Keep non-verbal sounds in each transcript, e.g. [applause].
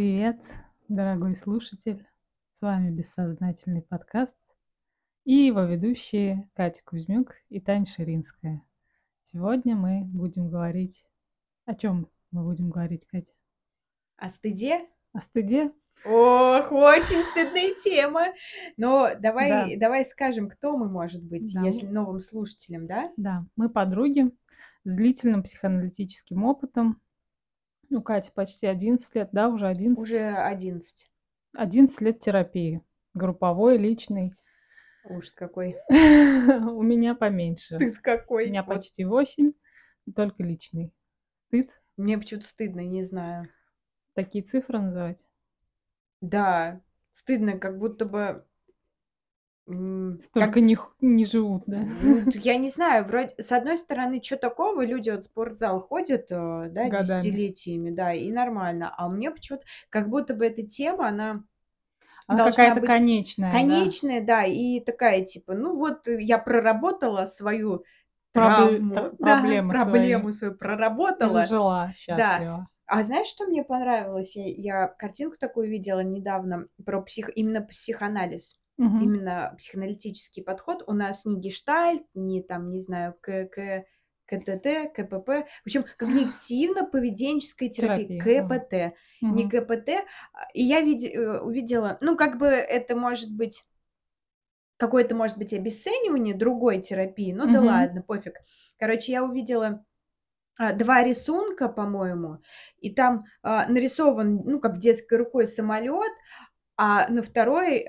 Привет, дорогой слушатель! С вами бессознательный подкаст и его ведущие Катя Кузьмюк и Таня Ширинская. Сегодня мы будем говорить... О чем мы будем говорить, Катя? О стыде? О стыде? Ох, очень стыдная тема. Но Да, давай, давай скажем, кто мы, может быть, да, если новым слушателям, да? да, мы подруги с длительным психоаналитическим опытом. Ну, Катя почти 11 лет, да, уже 11. Уже 11. 11 лет терапии. Групповой, личной. Ужас какой. [laughs] У меня поменьше. Стыд У какой. меня Вот. почти 8, только личный. Стыд. Мне почему-то стыдно, не знаю. Такие цифры называть. Да, стыдно, как будто бы... м, Как, Столько не, не живут, да? ну, [laughs] я не знаю, вроде, с одной стороны, что такого, люди вот в спортзал ходят, э, да, Годами. десятилетиями, да, и нормально, а мне почему-то, как будто бы эта тема, она Она какая-то быть конечная, да? конечная, да, и такая, типа, ну вот э, я проработала свою Пробле- травму, тр- [laughs] да, проблемы свои. проблему свою И проработала, зажила да. счастливо. А знаешь, что мне понравилось? Я, я картинку такую видела недавно про псих, именно психоанализ, Мгм. именно психоаналитический подход. У нас не гештальт, не там, не знаю, КК, КТТ, КПП. В общем, когнитивно-поведенческая терапия. КПТ. Не Мгм. КПТ. а, И я виде- э, увидела, ну, как бы это может быть какое-то, может быть, обесценивание другой терапии. Ну да Мгм. ладно, пофиг. Короче, я увидела а, два рисунка, по-моему, и там а, нарисован, ну, как детской рукой самолет, а на второй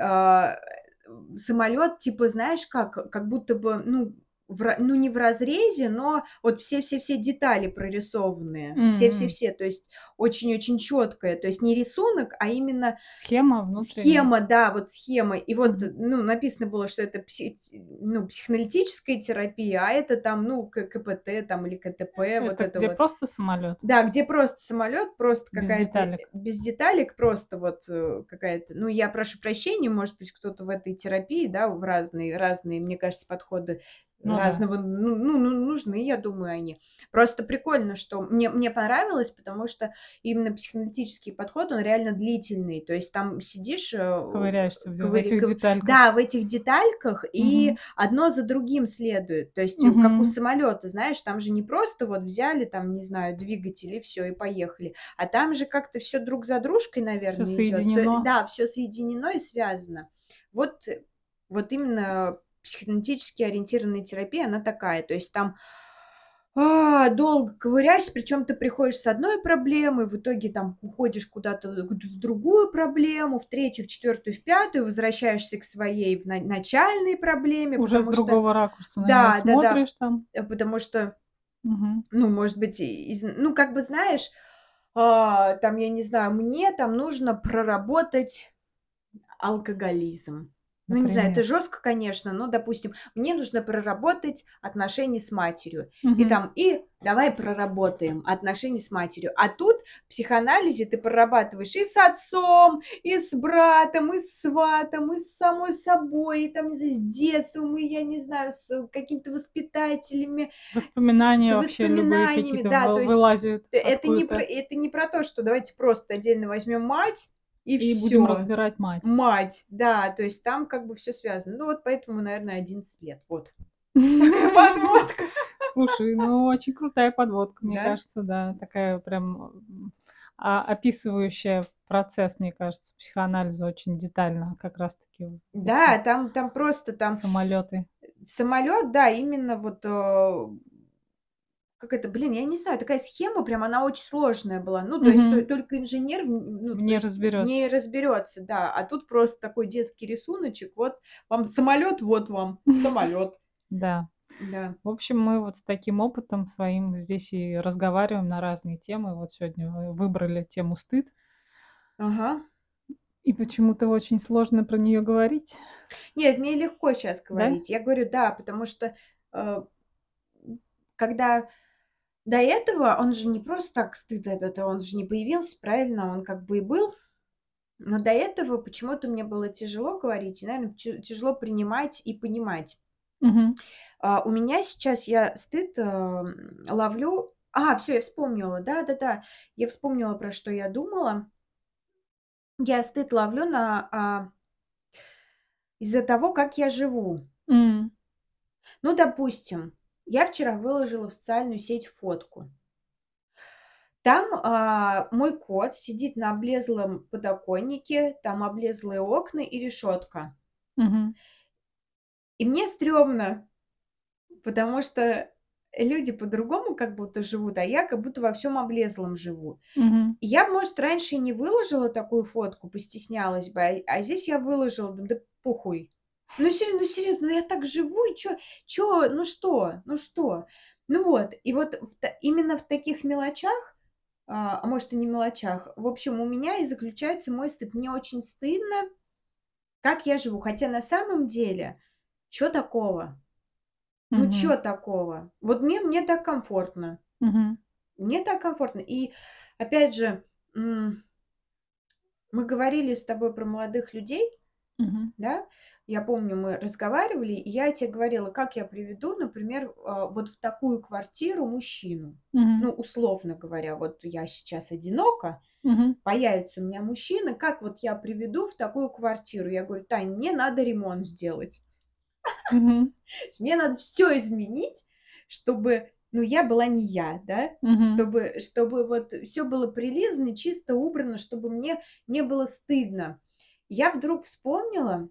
самолет, типа, знаешь, как, как будто бы, ну, в ну, не в разрезе, но вот все-все-все детали прорисованные. М-м. Все-все-все, то есть очень-очень четкое. То есть не рисунок, а именно Схема внутренняя. Схема, да, вот схема. И вот, ну, написано было, что это пси- ну, психоаналитическая терапия, а это там, ну, КПТ там или КТП, вот Это это где вот. просто самолет? Да, где просто самолет, просто Без какая-то деталек. э, без деталек, просто вот э, какая-то. Ну, я прошу прощения, может быть, кто-то в этой терапии, да, в разные, разные, мне кажется, подходы Ну да. разного, ну, ну, ну, нужны, я думаю, они. Просто прикольно, что мне, мне понравилось, потому что именно психоаналитический подход, он реально длительный. То есть там сидишь, э, Ковыряешься в, в ковыря- этих детальках. да, в этих детальках, и Мгм. одно за другим следует. То есть, э, как у самолета, знаешь, там же не просто вот взяли, там, не знаю, двигатель и все, и поехали. А там же как-то все друг за дружкой, наверное, идет. соединено. Да, все соединено и связано. Вот, вот именно психоаналитически ориентированная терапия, она такая. То есть там а, долго ковыряешься, причем ты приходишь с одной проблемой, в итоге там уходишь куда-то в другую проблему, в третью, в четвертую, в пятую, возвращаешься к своей в на- начальной проблеме, Уже с потому что, другого ракурса на да, да, да, там. э, потому что, Мгм. ну, может быть, из- ну, как бы знаешь, а, там, я не знаю, мне там нужно проработать алкоголизм. Ну, не знаю, это Например. жестко, конечно, но, допустим, мне нужно проработать отношения с матерью. И Мгм. там, и давай проработаем отношения с матерью. А тут в психоанализе ты прорабатываешь и с отцом, и с братом, и с сватом, и с самой собой, и там, не знаю, с детством, и, я не знаю, с какими-то воспитателями, с, Воспоминания с вообще любые воспоминаниями, какие-то да, то вы- есть вылазят э, это не, про, откуда-то. это не про то, что давайте просто отдельно возьмем мать, и И будем все. разбирать мать. Мать, да, то есть там как бы все связано. Ну вот поэтому, наверное, 11 лет. Вот. [laughs] Такая подводка. Слушай, ну очень крутая подводка, мне Да? кажется, да, такая прям а, описывающая процесс, мне кажется, психоанализа очень детально, как раз-таки Да, там, там просто там самолеты. самолет, да, именно вот э, как это, блин, я не знаю, такая схема прям, она очень сложная была. Ну, то есть то- Мгм. только инженер, ну, то Не есть разберется. не разберется, да. А тут просто такой детский рисуночек. Вот вам самолет, вот вам [laughs] самолет. Да. Да. В общем, мы вот с таким опытом своим здесь и разговариваем на разные темы. Вот сегодня мы выбрали тему стыд, Ага. и почему-то очень сложно про нее говорить, Нет, мне легко сейчас да? говорить. Я говорю, да, потому что э, когда до этого он же не просто так стыд этот, он же не появился, правильно, он как бы и был. Но до этого почему-то мне было тяжело говорить, и, наверное, тяжело принимать и понимать. Мгм. А, у меня сейчас я стыд м, ловлю. А, все, я вспомнила, да-да-да. Я вспомнила, про что я думала. я стыд ловлю на, а из-за того, как я живу. М. Ну, допустим, я вчера выложила в социальную сеть фотку. Там, а, мой кот сидит на облезлом подоконнике, там облезлые окна и решетка. Мгм. И мне стрёмно, потому что люди по-другому как будто живут, а я как будто во всем облезлом живу. И я, может, раньше и не выложила такую фотку, постеснялась бы, а а здесь я выложила, "Да похуй". Ну, серьё ну, серьезно, ну я так живу, и чё чё, ну что, ну что? Ну вот, и вот в та именно в таких мелочах, а, а может, и не мелочах, в общем, у меня и заключается мой стыд. Мне очень стыдно, как я живу, хотя на самом деле, чё такого? Ну, Мгм. чё такого? Вот мне мне так комфортно. Мгм. Мне так комфортно. И опять же, м мы говорили с тобой про молодых людей, Мгм. да? Я помню, мы разговаривали, и я те говорила, как я приведу, например, а, вот в такую квартиру мужчину. Мгм. Ну, условно говоря, вот я сейчас одинока, Мгм. появится у меня мужчина, как вот я приведу в такую квартиру? Я говорю: "Тань, мне надо ремонт сделать". [laughs] Мне надо всё изменить, чтобы, ну, я была не я, да? Мгм. Чтобы чтобы вот всё было прилизано, чисто, убрано, чтобы мне не было стыдно. Я вдруг вспомнила,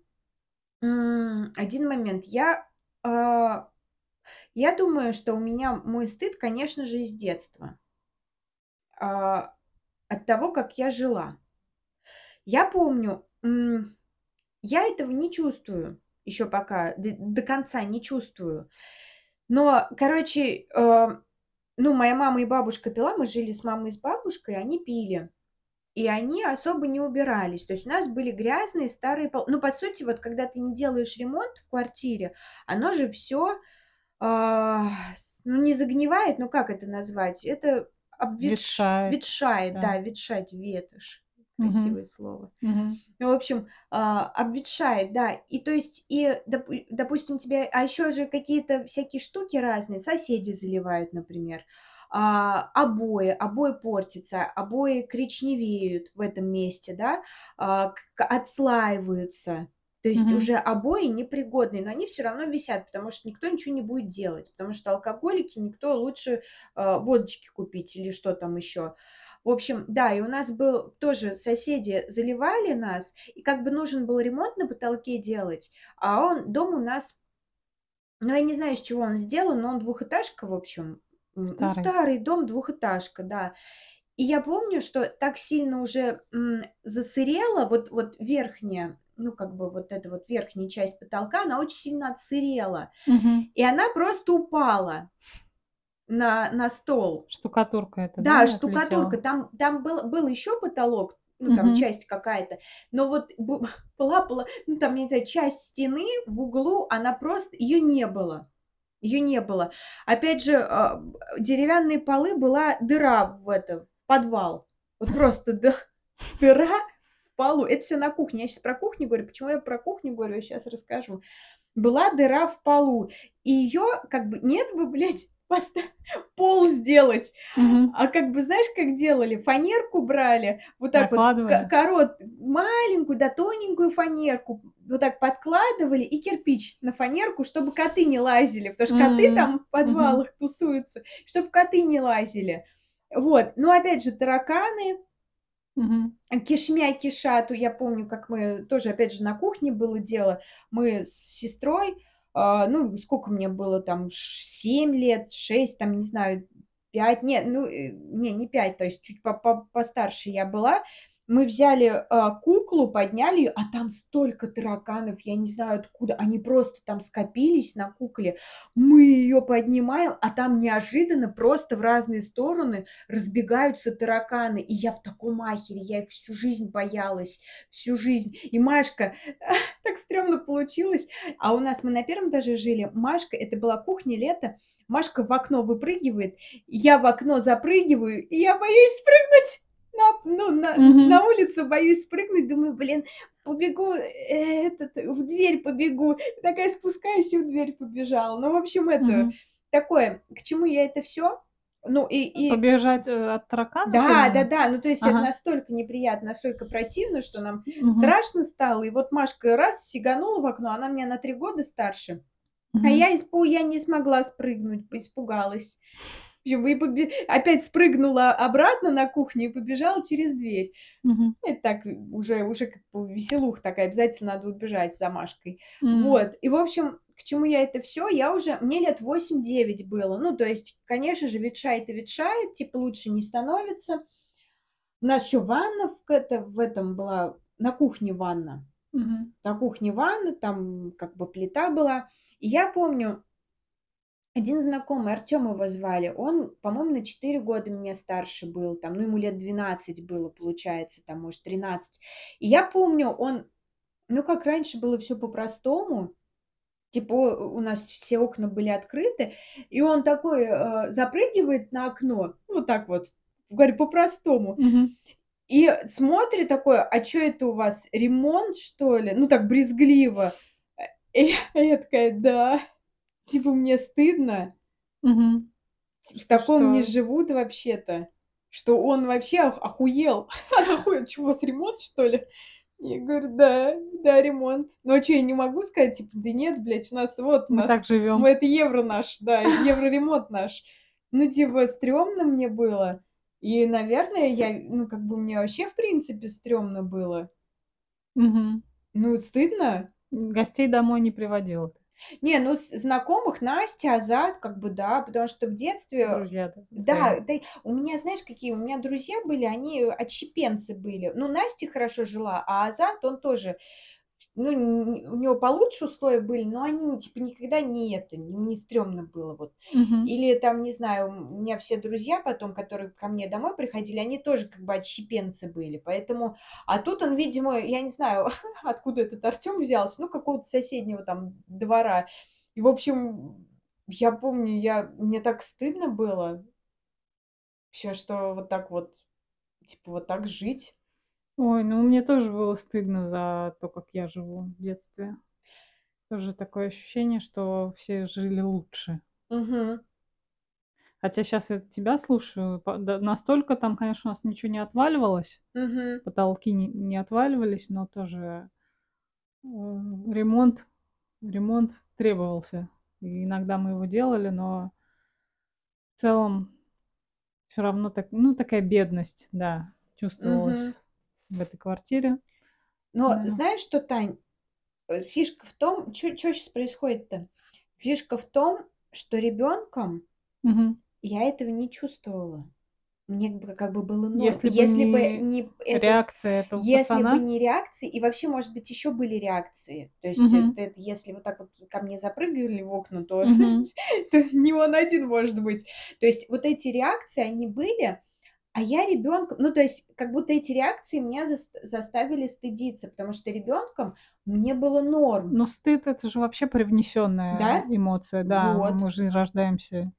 один момент. Я, а, я думаю, что у меня мой стыд, конечно же, из детства. А, от того, как я жила. Я помню, м, я этого не чувствую ещё пока, д до конца не чувствую. Но, короче, э, ну, моя мама и бабушка пила, мы жили с мамой и с бабушкой, они пили. И они особо не убирались. То есть у нас были грязные старые полы. Ну, по сути, вот когда ты не делаешь ремонт в квартире, оно же всё, а, с ну, не загнивает, ну, как это назвать? Это обветш Ветшает, ветшает, да. да, ветшать, ветошь, красивое слово. Мгм. Ну, в общем, а, обветшает, да. И то есть, и допу допустим, тебе а ещё же какие-то всякие штуки разные, соседи заливают, например, а, обои, обои портятся, обои коричневеют в этом месте, да, а, отслаиваются. То есть Мгм. уже обои непригодные, но они всё равно висят, потому что никто ничего не будет делать, потому что алкоголики, никто лучше, а, водочки купить или что там ещё. В общем, да, и у нас был тоже соседи заливали нас, и как бы нужен был ремонт на потолке делать, а он дом у нас ну, я не знаю, из чего он сделан, но он двухэтажка, в общем. Ну, Старый. старый дом, двухэтажка, да. И я помню, что так сильно уже, м, засырело, вот вот верхняя, ну, как бы вот эта вот верхняя часть потолка, она очень сильно отсырела, Мгм. и она просто упала на на стол. Штукатурка эта, Да, да, штукатурка. отлетела? Там там был был ещё потолок, ну, там Мгм. часть какая-то, но вот бы [laughs] была была, ну, там, не знаю, часть стены в углу, она просто её не было. Её не было. Опять же, а, деревянные полы, была дыра в это, в подвал. Вот просто ды [laughs] дыра в полу. Это всё на кухне. Я щас про кухню говорю. Почему я про кухню говорю, я щас расскажу. Была дыра в полу, и её как бы нет бы, блядь, пол сделать, Мгм. а как бы знаешь, как делали? Фанерку брали, вот так вот корот маленькую, да тоненькую фанерку вот так подкладывали и кирпич на фанерку, чтобы коты не лазили, потому что коты М. там в подвалах тусуются, чтоб коты не лазили. Вот. Но опять же тараканы Мгм. кишмя кишат. Я помню, как мы тоже, опять же, на кухне было дело. Мы с сестрой, а, ну, сколько мне было там, ш 7 лет, 6, там, не знаю, 5, не, ну, э, не, не 5, то есть чуть по по постарше я была. Мы взяли, а, куклу, подняли её, а там столько тараканов, я не знаю откуда, они просто там скопились на кукле. Мы её поднимаем, а там неожиданно просто в разные стороны разбегаются тараканы. И я в таком ахере, я их всю жизнь боялась, всю жизнь. И Машка, так стрёмно получилось. А у нас мы на 1 этаже жили. Машка, это была кухня, лето, Машка в окно выпрыгивает, я в окно запрыгиваю, и я боюсь спрыгнуть на ну, на Мгм. на улицу, боюсь спрыгнуть. Думаю: "Блин, побегу, э, этот, в дверь побегу". Такая спускаюсь и в дверь побежала. Ну, в общем, это Мгм. такое. К чему я это всё? Ну и и Побежать, э, от тараканов Да, именно? да-да, ну, то есть это Ага. настолько неприятно, настолько противно, что нам Мгм. страшно стало. И вот Машка раз сиганула в окно, она меня на 3 года старше, а Мгм. я испу я не смогла спрыгнуть, испугалась. В общем, и побе опять спрыгнула обратно на кухню и побежала через дверь. Мгм. Это так, уже уже как бы веселуха такая, обязательно надо убежать за Машкой. М. Вот, и, в общем, к чему я это всё? Я уже мне лет 8-9 было. Ну, то есть, конечно же, ветшает и ветшает, типа лучше не становится. У нас ещё ванна в это в этом была, на кухне ванна. Мгм. На кухне ванна, там как бы плита была. И я помню один знакомый, Артём его звали, он, по-моему, на 4 года меня старше был, там, ну, ему лет 12 было, получается, там, может, 13. И я помню, он, ну, как раньше было всё по-простому, типа у нас все окна были открыты, и он такой, э, запрыгивает на окно, вот так вот, говорю, по-простому, Мгм. и смотрит такой: "А чё это у вас, ремонт, что ли?" Ну, так брезгливо. Э, и я такая: "Да". Типа мне стыдно. Мгм. В Что таком не что живут вообще-то, что он вообще ох охуел. [laughs] Охуел: "Чё, у вас ремонт, что ли?" Я говорю: "Да, да, ремонт". Ну, а чё, я не могу сказать, типа: "Да нет, блядь, у нас вот у Мы нас, так мы живём. это евро наш, да, евроремонт наш". Ну, типа, стрёмно мне было. И, наверное, я, ну, как бы мне вообще, в принципе, стрёмно было. Мгм. Ну, стыдно. Гостей домой не приводила ты? Не, ну, знакомых: Настя, Азат, как бы да. Потому что в детстве Друзья, да, да, да, у меня, знаешь, какие у меня друзья были, они отщепенцы были. Ну, Настя хорошо жила, а Азат, он тоже, ну, у него получше условия были, но они, типа, никогда не это, не стрёмно было вот. Мгм. Или там, не знаю, у меня все друзья потом, которые ко мне домой приходили, они тоже как бы отщепенцы были. Поэтому, а тут он, видимо, я не знаю, [laughs] откуда этот Артём взялся, ну, какого-то соседнего там двора. И, в общем, я помню, я мне так стыдно было. Вообще, что вот так вот, типа, вот так жить. Ой, ну, мне тоже было стыдно за то, как я живу в детстве. Тоже такое ощущение, что все жили лучше. Мгм. Хотя щас я тебя слушаю, по да настолько там, конечно, у нас ничего не отваливалось, Мгм. потолки не не отваливались, но тоже, э, ремонт ремонт требовался. И иногда мы его делали, но в целом всё равно так, ну, такая бедность, да, чувствовалась Мгм. В этой квартире. Но Да. знаешь что, Тань? Э, фишка в том, чё щас происходит-то? Фишка в том, что ребёнком Мгм. я этого не чувствовала. Мне бы как бы было норм. Если бы Если бы не не это, реакция этого если бы пацана? не реакции, и вообще, может быть, ещё были реакции. То есть Мгм. это это если вот так вот ко мне запрыгивали в окна, то Мгм. [laughs] то не он один, может быть. То есть вот эти реакции, они были, а я ребёнком, ну, то есть как будто эти реакции меня зас заставили стыдиться, потому что ребёнком мне было норм. Ну, стыд- это же вообще привнесённая Да? эмоция. Да, Вот. мы же рождаемся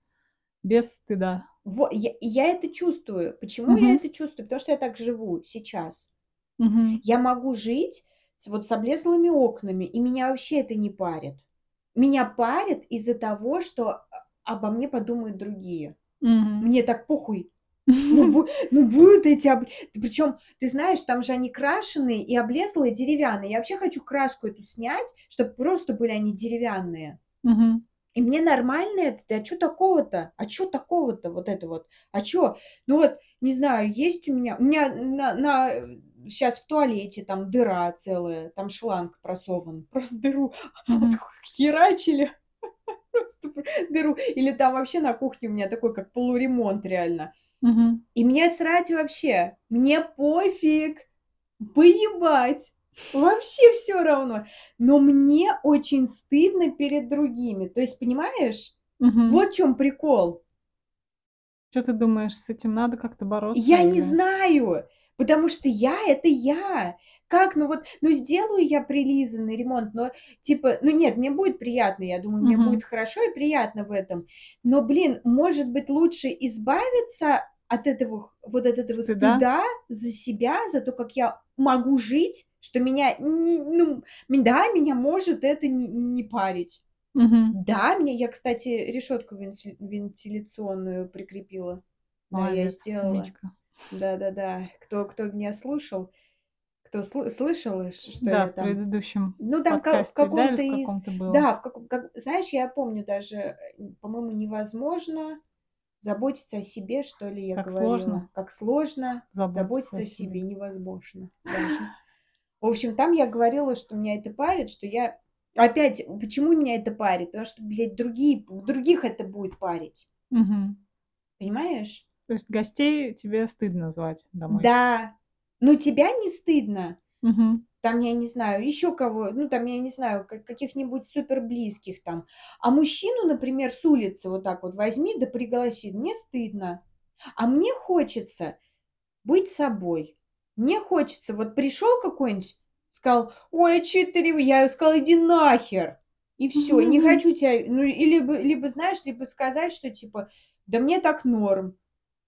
без стыда. Во я я это чувствую. Почему я Мгм. это чувствую? Потому что я так живу сейчас. Мгм. Я могу жить вот с облезлыми окнами, и меня вообще это не парит. Меня парит из-за того, что а обо мне подумают другие. Мгм. Мне так похуй. Ну, бу ну, будут эти об причём, ты знаешь, там же они крашеные и облезлые деревянные. Я вообще хочу краску эту снять, чтоб просто были они деревянные. Мгм. И мне нормально это. Да чё такого-то? А чё такого-то, вот это вот? А чё? Ну вот, не знаю, есть у меня у меня на на щас в туалете там дыра целая, там шланг просован. [laughs] Просто дыру Мгм. отхерачили, [laughs] просто дыру. Или там вообще на кухне у меня такой, как полуремонт реально. Мгм. И мне срать вообще, мне пофиг, поебать, вообще всё равно. Но мне очень стыдно перед другими. То есть, понимаешь, Мгм. вот в чём прикол. Чё ты думаешь, с этим надо как-то бороться Я не или знаю, потому что я- это я. Как, ну вот, ну, сделаю я прилизанный ремонт, но, типа, ну нет, мне будет приятно, я думаю, мне Мгм. будет хорошо и приятно в этом. Но, блин, может быть, лучше избавиться от этого х вот от этого Стыда? стыда за себя, за то, как я могу жить, что меня, ну, м да, меня может это не не парить. Мгм. Да, мне я, кстати, решетку венти вентиляционную прикрепила. Да, я Молодец, сделала. умничка. Да-да-да. Кто кто меня слушал, кто сл слышал, что Да, я в там предыдущем ну, там ка в подкасте, да, каком-то в из каком-то было? да, в каком как знаешь, я помню даже, по-моему, невозможно заботиться о себе, что ли, я Как говорила. сложно Как сложно заботиться заботиться о себе, себе. невозможно даже. [laughs] В общем, там я говорила, что меня это парит, что я опять, почему меня это парит? Потому что, блядь, другие других это будет парить. Мгм. Понимаешь? То есть гостей тебе стыдно звать домой? Да. Но тебя не стыдно. Мгм. Там, я не знаю, еще кого, ну, там, я не знаю, ка каких-нибудь супер близких там. А мужчину, например, с улицы вот так вот возьми да пригласи. Мне стыдно. А мне хочется быть собой. Мне хочется, вот пришел какой-нибудь, сказал: "Ой, а чё это рев" Я сказала: "Иди нахер!" И всё. Не хочу тя ну, и либо либо, знаешь, либо сказать, что типа: "Да мне так норм".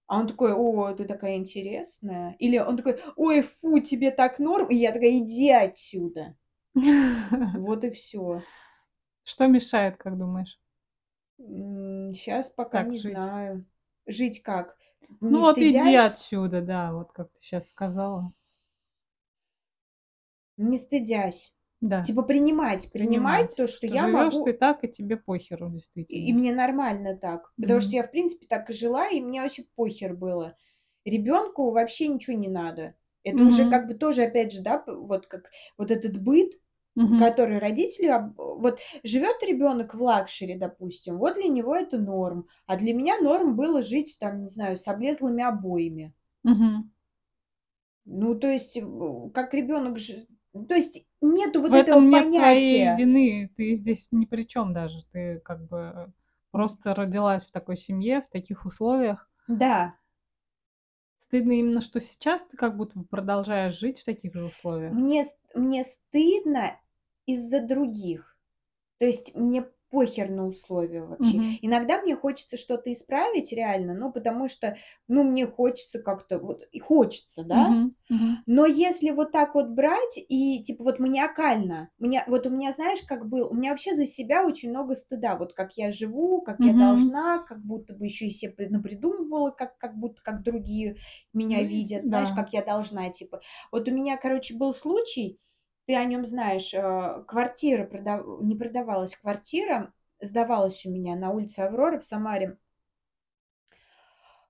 А он такой: "О, ты такая интересная". Или он такой: "Ой, фу, тебе так норм". И я такая: "Иди отсюда". [laughs] Вот и всё. Что мешает, как думаешь? Щас пока не жить. знаю. Жить как? Ну вот иди отсюда, да, вот как ты щас сказала. Не стыдясь. Да. Типа принимать принимать Принимать, то, что что я живешь ты могу так, и тебе похеру, и и действительно. мне нормально так. Потому что Мгм. я, в принципе, так и жила, и мне вообще похер было. Ребенку вообще ничего не надо. Это уже Мгм. как бы тоже, опять же, да, вот как вот этот быт, Мгм. который родители вот живет ребенок в luxury, допустим, вот для него это норм. А для меня норм было жить там, не знаю, с облезлыми обоями. Мгм. Ну, то есть, как ребенок то есть нету В вот этого этом нет твоей понятия. вины. Ты здесь ни при чём даже. Ты как бы, просто родилась в такой семье, в таких условиях. Да. Стыдно именно, что сейчас ты как будто бы продолжаешь жить в таких же условиях? Мне мне стыдно из-за других. То есть мне похер на условия вообще. Мгм. Иногда мне хочется что-то исправить реально, ну, потому что, ну, мне хочется как-то вот и хочется, да. Мгм. Мгм. Но если вот так вот брать и типа вот маниакально, меня вот у меня, знаешь, как был, у меня вообще за себя очень много стыда. Вот как я живу, как я Мгм. должна, как будто бы еще и се п напридумывала, как как будто как другие меня Ну видят, знаешь, да. как я должна, типа. Вот у меня, короче, был случай, ты о нём знаешь, э, квартира продав не продавалась квартира, сдавалась у меня на улице Авроры в Самаре.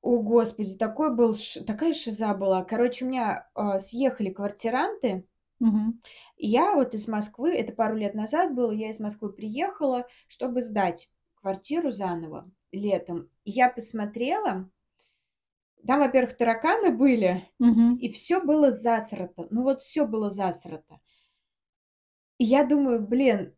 О, господи, такой был такая шиза была. Короче, у меня, а, съехали квартиранты. И я вот из Москвы, это пару лет назад было, я из Москвы приехала, чтобы сдать квартиру заново летом. И я посмотрела там, во-первых, тараканы были, Мгм. и всё было засрато. Ну, вот всё было засрато. И я думаю: "Блин,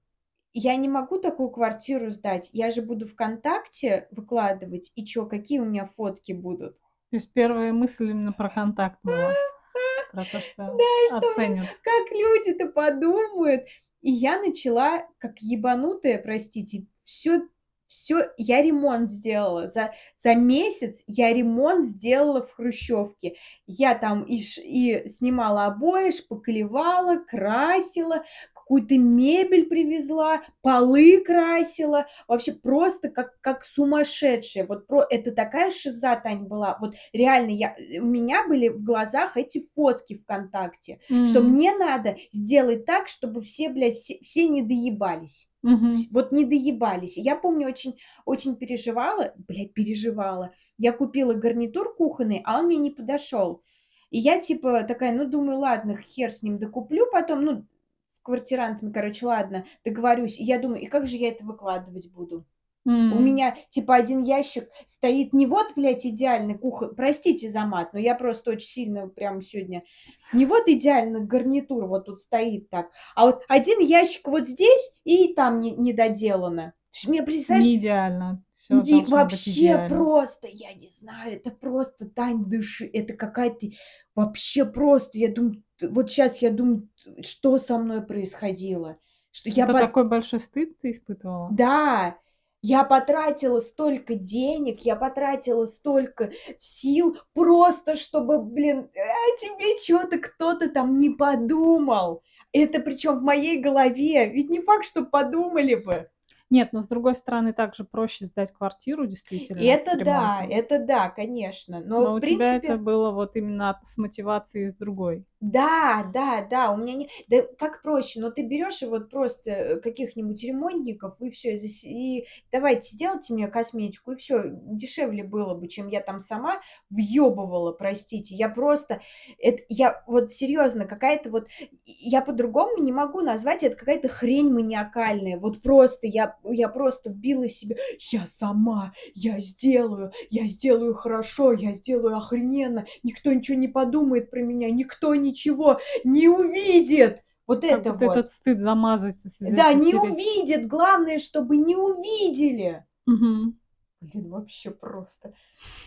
я не могу такую квартиру сдать. Я же буду "ВКонтакте" выкладывать, и чё, какие у меня фотки будут?" То есть первая мысль именно про "Контакт" была? [laughs] Про то, что Да, что, оценят. как люди-то подумают? И я начала, как ебанутая, простите, всё всё я ремонт сделала. За за месяц я ремонт сделала в хрущевке. Я там и ш и снимала обои, шпаклевала, красила, какую-то мебель привезла, полы красила. Вообще просто как как сумасшедшая. Вот про это такая шиза, Тань, была. Вот реально я у меня были в глазах эти фотки "ВКонтакте", что М. мне надо сделать так, чтобы все, блядь, все все не доебались. Мгм. вот не доебались. Я помню, очень очень переживала, блядь, переживала. Я купила гарнитур кухонный, а он мне не подошел. И я типа такая, ну, думаю, ладно, хер с ним, докуплю потом. Ну, квартирантами, короче, ладно, договорюсь. И я думаю: и как же я это выкладывать буду? У М. меня типа 1 ящик стоит не вот, блядь, идеальный кухо простите за мат, но я просто очень сильно прям сегодня не вот идеальный гарнитур вот тут стоит так, а вот 1 ящик вот здесь и там не недоделано. То есть мне, представляешь Не идеально. Всё Не быть вообще идеально. просто, я не знаю, это просто, Тань, дыши, это какая-то вообще просто. Я думаю, вот щас я думаю, что со мной происходило, что я Это пот такой большой стыд ты испытывала? Да, я потратила столько денег, я потратила столько сил просто чтобы, блин, о тебе чё-то кто-то там не подумал. Это причем в моей голове. Ведь не факт, что подумали бы. Нет, но с другой стороны, также проще сдать квартиру действительно Это да, это да, конечно. Но, Но в у тебя это принципе было вот именно с мотивацией с другой. Да, да, да, у меня не да как проще, но ты берешь и вот просто, каких-нибудь ремонтников, и зас и давайте сделайте мне косметику, и всё. Дешевле было бы, чем я там сама въёбывала, простите. Я просто эт я вот серьёзно, какая-то вот я по-другому не могу назвать, это какая-то хрень маниакальная. Вот просто я я просто вбила себе: "Я сама, я сделаю, я сделаю хорошо, я сделаю охрененно, никто ничего не подумает про меня, никто ничего не увидит". Вот Как это вот. этот стыд замазать, Да, не затереть. увидит, главное, чтобы не увидели. Мгм. Блин, вообще просто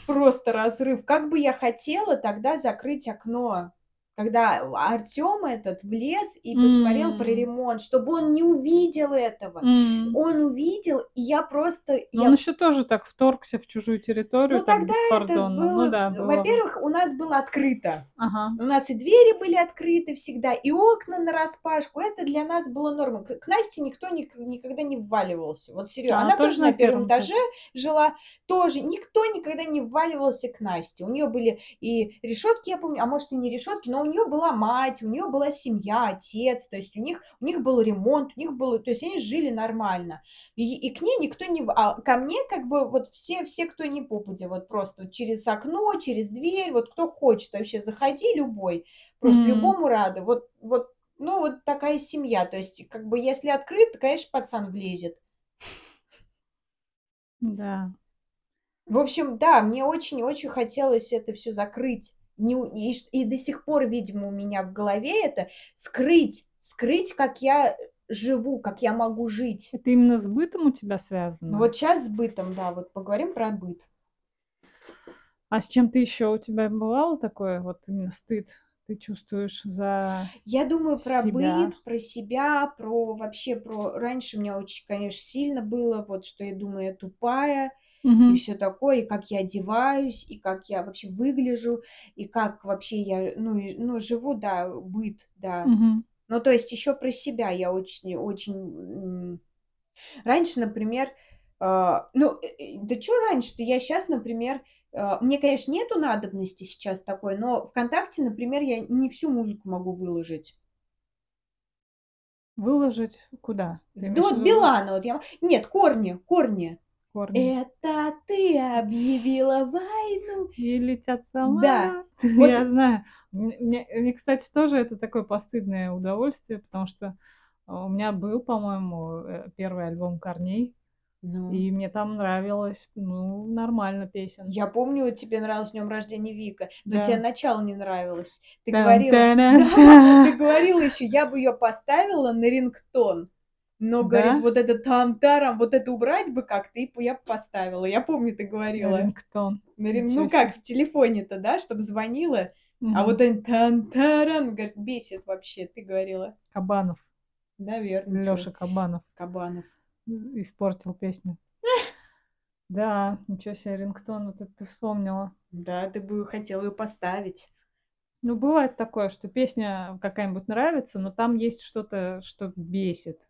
просто разрыв. Как бы я хотела тогда закрыть окно, когда Артём этот влез и посмотрел про М. ремонт, чтобы он не увидел этого. М. Он увидел, и я просто Но он я ещё тоже так вторгся в чужую территорию, Ну, так тогда это. Ну было, да, э, было во-первых, у нас было открыто. Ага. У нас и двери были открыты всегда, и окна нараспашку. Это для нас было нормой. К Насте никто ник никогда не вваливался. Вот серьё А она она тоже на на 1 1 этаже жила, тоже никто никогда не вваливался к Насте. У неё были и решётки, я помню, а может, и не решётки, но у неё была мать, у неё была семья, отец, то есть у них у них был ремонт, у них было то есть они жили нормально. И и к ней никто не а ко мне как бы вот все все, кто ни попадя, вот просто через окно, через дверь, вот кто хочет вообще, заходи любой, просто М. любому рада. Вот вот, ну, вот такая семья. То есть как бы если открыто, конечно, пацан влезет. Да. В общем, да, мне очень-очень хотелось это всё закрыть. Не и и до сих пор, видимо, у меня в голове это скрыть, скрыть, как я, живу, как я могу жить. Это именно с бытом у тебя связано? вот щас с бытом, да, вот поговорим про быт. А с чем-то ещё у тебя бывало такое, вот именно стыд ты чувствуешь за Я думаю про себя? быт, про себя, про вообще про раньше у меня очень, конечно, сильно было, вот что я думаю, я тупая и Мгм. всё такое, и как я одеваюсь, и как я вообще выгляжу, и как вообще я, ну и, ну, живу, да, быт, да. Мгм. Ну, то есть ещё про себя я очень очень, Раньше, например, ну, э, э, да чё раньше-то, я щас, например, а, мне, конечно, нету надобности сейчас такой, но "ВКонтакте", например, я не всю музыку могу выложить. Выложить куда? Ты ну, в вот Билана вот я Нет, "Корни", "Корни". Корни. Это ты объявила войну. И летят Да, самолёты. [laughs] вот Я знаю. Мне мне, кстати, тоже это такое постыдное удовольствие, потому что, а, у меня был, по-моему, э, 1 альбом "Корней", Ну. и мне там нравилось, ну, нормально песен. Я помню, тебе нравилось "С днём рождения, Вика", но Да. начало не нравилось. Ты говорила [laughs] да, ты говорила ещё: "Я бы её поставила на рингтон, но, говорит, Да? вот это там-тарам, вот это убрать бы как-то, и я б поставила". Я помню, ты На говорила. рингтон. На ну, как в телефоне-то, да, чтоб звонило, а вот это тан-таран, говорит, бесит вообще, ты говорила. Кабанов. Наверно, чё. Лёша Кабанов. Кабанов. Испортил песню. [laughs] Да, ничего се, рингтон, вот это ты вспомнила. Да, ты бы хотела её поставить. Ну, бывает такое, что песня какая-нибудь нравится, но там есть что-то, что бесит,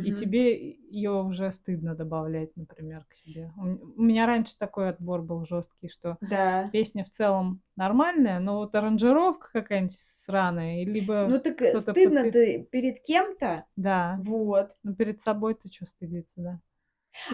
и Мгм. тебе её уже стыдно добавлять, например, к себе. У меня раньше такой отбор был жёсткий, что Да. песня в целом нормальная, но вот аранжировка какая-нибудь сраная, и либо Ну, так, э, кто-то подпев стыдно-то перед кем-то. Да. Вот. Ну, перед собой-то чё стыдиться, да?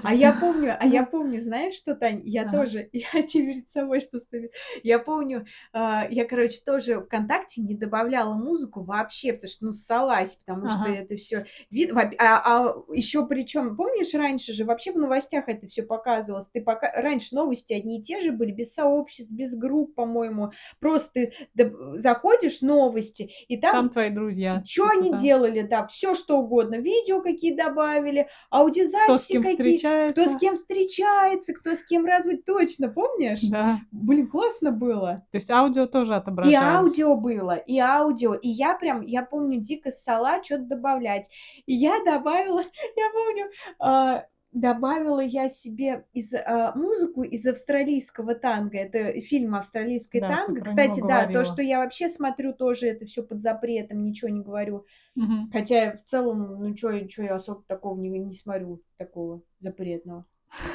А я [laughs] помню а я помню, знаешь что, Тань? Я Ага. тоже, [laughs] я те перед собой что стыдить. Я помню, а, я, короче, тоже "ВКонтакте" не добавляла музыку вообще, потому что, ну, ссалась, потому что Ага. это всё вид а а ещё причём, помнишь, раньше же вообще в новостях это всё показывалось. Ты пока раньше новости одни и те же были, без сообществ, без групп, по-моему. Просто ты заходишь- новости, и там Там твои друзья что-то они там. делали, да, всё что угодно. Видео какие добавили, аудиозаписи кем какие, кто с кем встречается, кто с кем разводит Точно, помнишь? Да. Блин, классно было. То есть аудио тоже И отображались? аудио было, и аудио. И я прям, я помню, дико ссала чё-то добавлять. И я добавила, [laughs] я помню, а, добавила я себе из а, музыку из австралийского танго. Это фильм «Австралийское Да, танго». Кстати, да, то, что говорила. я вообще смотрю, тоже это все под запретом, ничего не говорю. Мгм. Хотя в целом, ну чё я особо такого не, не смотрю, такого запретного.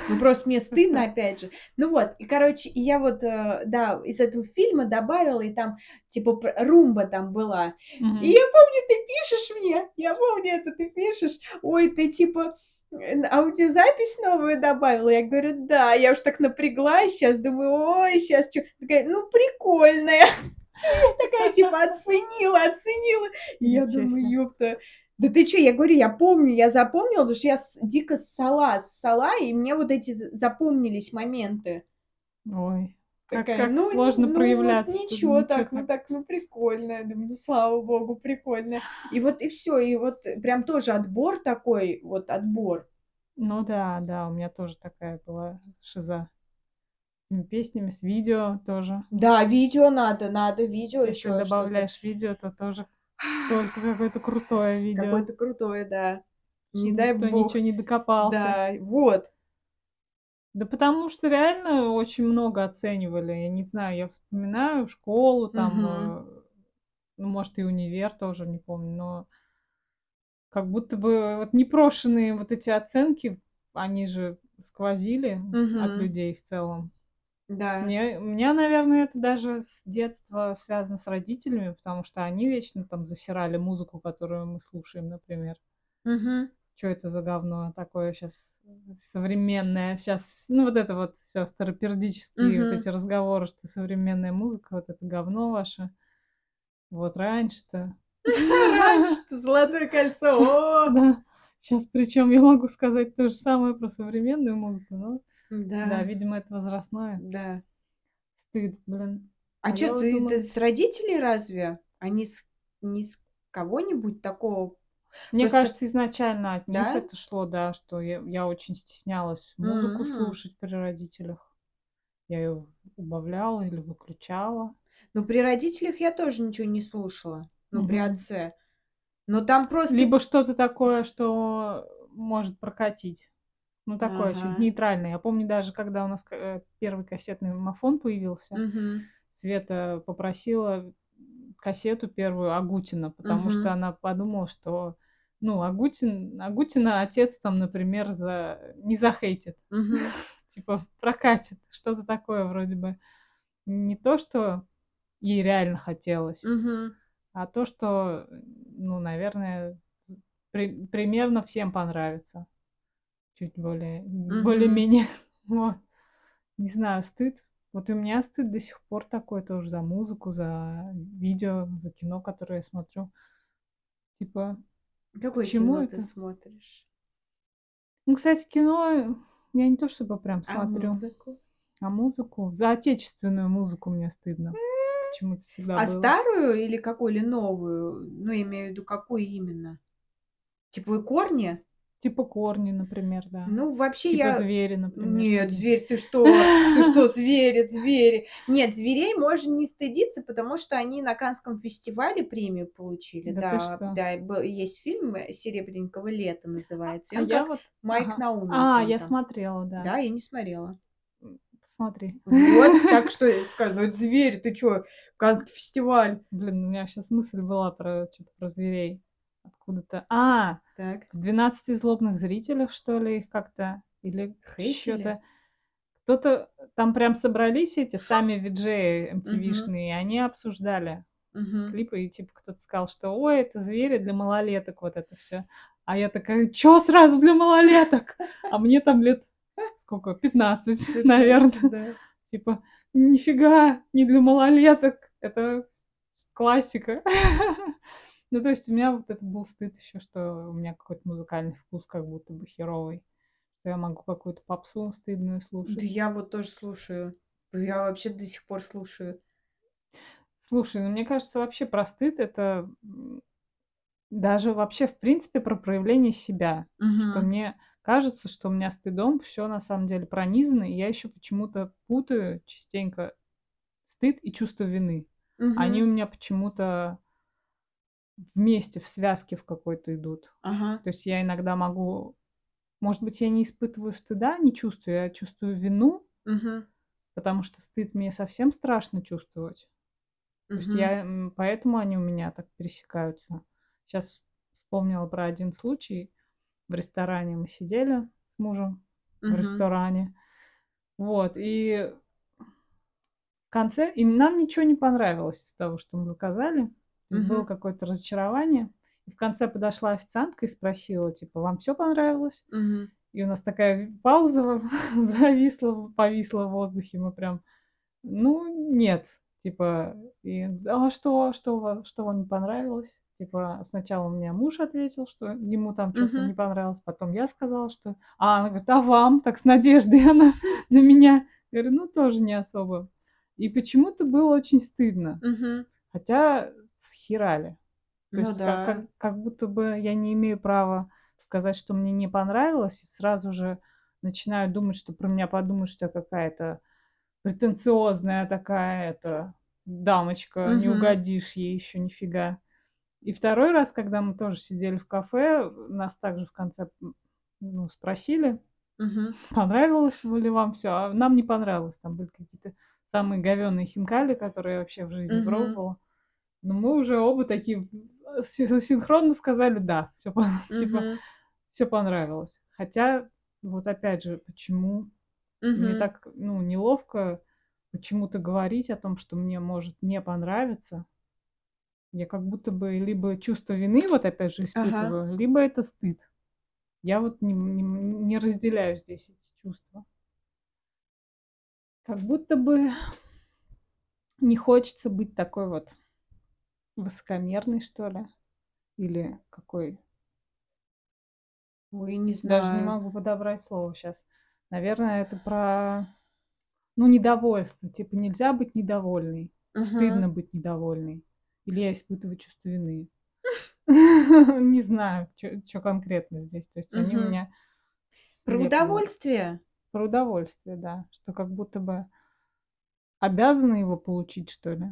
Ну просто мне стыдно, [laughs] опять же. Ну вот, и короче, и я вот, э, да, из этого фильма добавила, и там типа румба там была. И Мгм. я помню, ты пишешь мне, я помню это, ты пишешь, ой, ты типа э, аудиозапись новую добавила? Я говорю, да, я уж так напряглась сейчас, думаю, ой, сейчас что? Такая, ну, прикольная. [laughs] Такая, типа, оценила, оценила. И я думаю, ёпта. Да ты чё, я говорю, я помню, я запомнила, потому что я дико ссала, ссала, и мне вот эти за- запомнились моменты. Ой, Такая, как ну, сложно ну вот проявляться. тут ничего так, ну так, ну прикольно. Я думаю, ну слава богу, прикольно. И вот и все, и вот прям тоже отбор такой, вот отбор. Ну да, да, у меня тоже такая была шиза. С песнями, с видео тоже. Да, видео надо, надо видео Если еще что-то. добавляешь видео, то тоже только какое-то крутое видео. Какое-то крутое, да. Не дай бог. ничего не докопался. Да, вот. Да потому что реально очень много оценивали. Я не знаю, я вспоминаю школу, там, Мгм. э, ну, может, и универ тоже, не помню, но как будто бы вот непрошенные вот эти оценки, они же сквозили от Мгм. людей в целом. Да. Мне, у меня, наверное, это даже с детства связано с родителями, потому что они вечно там засирали музыку, которую мы слушаем, например. Мгм. Что это за говно такое сейчас современное? Сейчас, ну, вот это вот все старопердические вот Мгм. эти разговоры, что современная музыка, вот это говно ваше. Вот раньше-то. [laughs] Раньше-то золотое кольцо. О! Да. Сейчас причем я могу сказать то же самое про современную музыку, но да, Да, видимо, это возрастное. да. Стыд, блин. А А вот ты, с родителей разве? А не с, не с кого-нибудь такого? Мне Просто, кажется, изначально от них да? это шло, да, что я, я очень стеснялась музыку М. слушать при родителях. Я ее убавляла или выключала. Ну, при родителях я тоже ничего не слушала. Ну, при Мгм. отце. Но там просто... Либо что-то такое, что может прокатить. Ну, такое чуть Ага. нейтральное. Я помню даже, когда у нас э, первый кассетный мафон появился, Мгм. Света попросила кассету первую Агутина, потому что Мгм. она подумала, что, ну, Агутин, Агутина отец там, например, за... не захейтит, Мгм. [laughs] типа прокатит, что-то такое вроде бы. Не то, что ей реально хотелось, Мгм. а то, что, ну, наверное, при- примерно всем понравится. Чуть более, Мгм. более-менее. [laughs] Вот. Не знаю, стыд. Вот и у меня стыд до сих пор такой тоже за музыку, за видео, за кино, которое я смотрю. Типа, Какое почему кино ты это? смотришь? Ну, кстати, кино я не то чтобы прям А смотрю, музыку? а музыку, за отечественную музыку мне стыдно. Почему-то всегда А было. старую или какую? Или новую? Ну, я имею в виду, какую именно? Типа корни? Типа корни, например, да. Ну, вообще Типа я... звери, например. Нет, зверь, ты что? Ты [laughs] что, звери, звери? Нет, зверей можно не стыдиться, потому что они на Канском фестивале премию получили. Да Да, что? да, был- есть фильм «Серебряного лета» называется. А он я вот... Майк ага. Науменко А, я смотрела, да. Да, я не смотрела. М, Посмотри. Вот, [laughs] так что я скажу, ну это зверь, ты чё, Канский фестиваль. Блин, у меня сейчас мысль была про что-то про зверей. Откуда-то. А, Так, в 12 злобных зрителях, что ли, их как-то? Или что-то. Кто-то там прям собрались эти сами виджеи. MTV-шные, и они обсуждали Мгм. клипы, и типа кто-то сказал, что ой, это звери для малолеток, вот это все. А я такая, чё сразу для малолеток? А мне там лет сколько? 15, наверное. Да. Типа, нифига, не для малолеток, это классика. Ну, то есть у меня вот это был стыд еще, что у меня какой-то музыкальный вкус как будто бы херовый. Что я могу какую-то попсу стыдную Да слушать. я вот тоже слушаю. Я вообще до сих пор слушаю. Слушай, ну мне кажется, вообще про стыд это даже вообще в принципе про проявление себя. Что Мгм. мне кажется, что у меня стыдом все на самом деле пронизано, и я еще почему-то путаю частенько стыд и чувство вины. Они у меня почему-то вместе, в связке в какой-то идут. Ага. То есть я иногда могу может быть, я не испытываю стыда, не чувствую, я чувствую вину, Мгм. потому что стыд мне совсем страшно чувствовать. То есть я, поэтому они у меня так пересекаются. Сейчас вспомнила про один случай. В ресторане мы сидели с мужем в Мгм. ресторане. Вот, и в конце и нам ничего не понравилось из того, что мы заказали. Есть было какое-то разочарование. И в конце подошла официантка и спросила, типа, вам все понравилось? Мгм. И у нас такая пауза [laughs] зависла, повисла в воздухе. Мы прям, ну, нет. Типа, и, а что, что, что вам не понравилось? Типа, сначала у меня муж ответил, что ему там что-то Мгм. не понравилось, потом я сказала, что... А, она говорит, а вам? Так с надеждой [laughs] она на меня. Я говорю, ну, тоже не особо. И почему-то было очень стыдно. Мгм. Хотя схерали. То Ну есть как, как, да. как будто бы я не имею права сказать, что мне не понравилось, и сразу же начинаю думать, что про меня подумают, что я какая-то претенциозная такая, это дамочка, не Мгм. угодишь ей еще нифига. И второй раз, когда мы тоже сидели в кафе, нас также в конце ну, спросили, Мгм. понравилось ли вам все, а нам не понравилось. Там были какие-то самые говёные хинкали, которые я вообще в жизни Мгм. пробовала. Но мы уже оба такие э, си- синхронно сказали да, все [laughs] типа Мгм. все понравилось. Хотя вот опять же, почему мне Мгм. так ну неловко почему-то говорить о том, что мне может не понравиться. Я как будто бы либо чувство вины вот опять же Ага. испытываю, либо это стыд. Я вот не, не, не разделяю здесь эти чувства. Как будто бы не хочется быть такой вот высокомерной, что ли. Или какой Ой, не Даже не знаю. могу подобрать слово сейчас. Наверное, это про, ну, недовольство. Типа нельзя быть недовольной. Мгм. Стыдно быть недовольной. Или я испытываю чувство вины. [laughs] Не знаю, что конкретно здесь. То есть они у меня Про удовольствие? Про удовольствие, да. Что как будто бы обязаны его получить, что ли.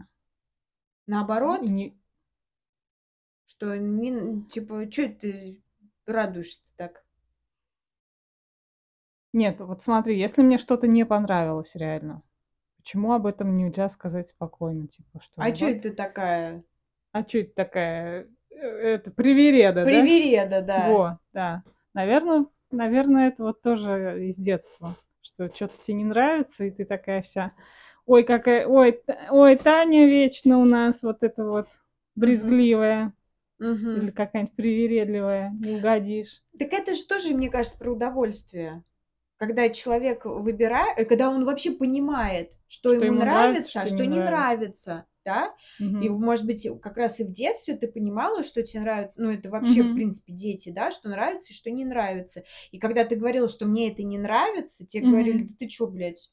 Наоборот? Не... Что не типа, чё ты радуешься так? Нет, вот смотри, если мне что-то не понравилось реально, почему об этом нельзя сказать спокойно? Типа, что А чё вот это такая А чё это такая, э, это, привереда, да? привереда, да? Во, да. Наверно наверно, это вот тоже из детства, что чё-то те не нравится, и ты такая вся: "Ой, какая, ой, Та ой, Таня вечно у нас вот эта вот брезгливая или Мгм. какая-нибудь привередливая, не угодишь". Так это же тоже, мне кажется, про удовольствие. Когда человек выбирает, когда он вообще понимает, что Что ему ему нравится, нравится, а что не нравится. нравится, да? И, Мгм. может быть, и как раз и в детстве ты понимала, что тебе нравится. Ну, это вообще, в Мгм. принципе, дети, да, что нравится и что не нравится. И когда ты говорила, что мне это не нравится, тебе говорили: Мгм. "Да ты чё, блядь,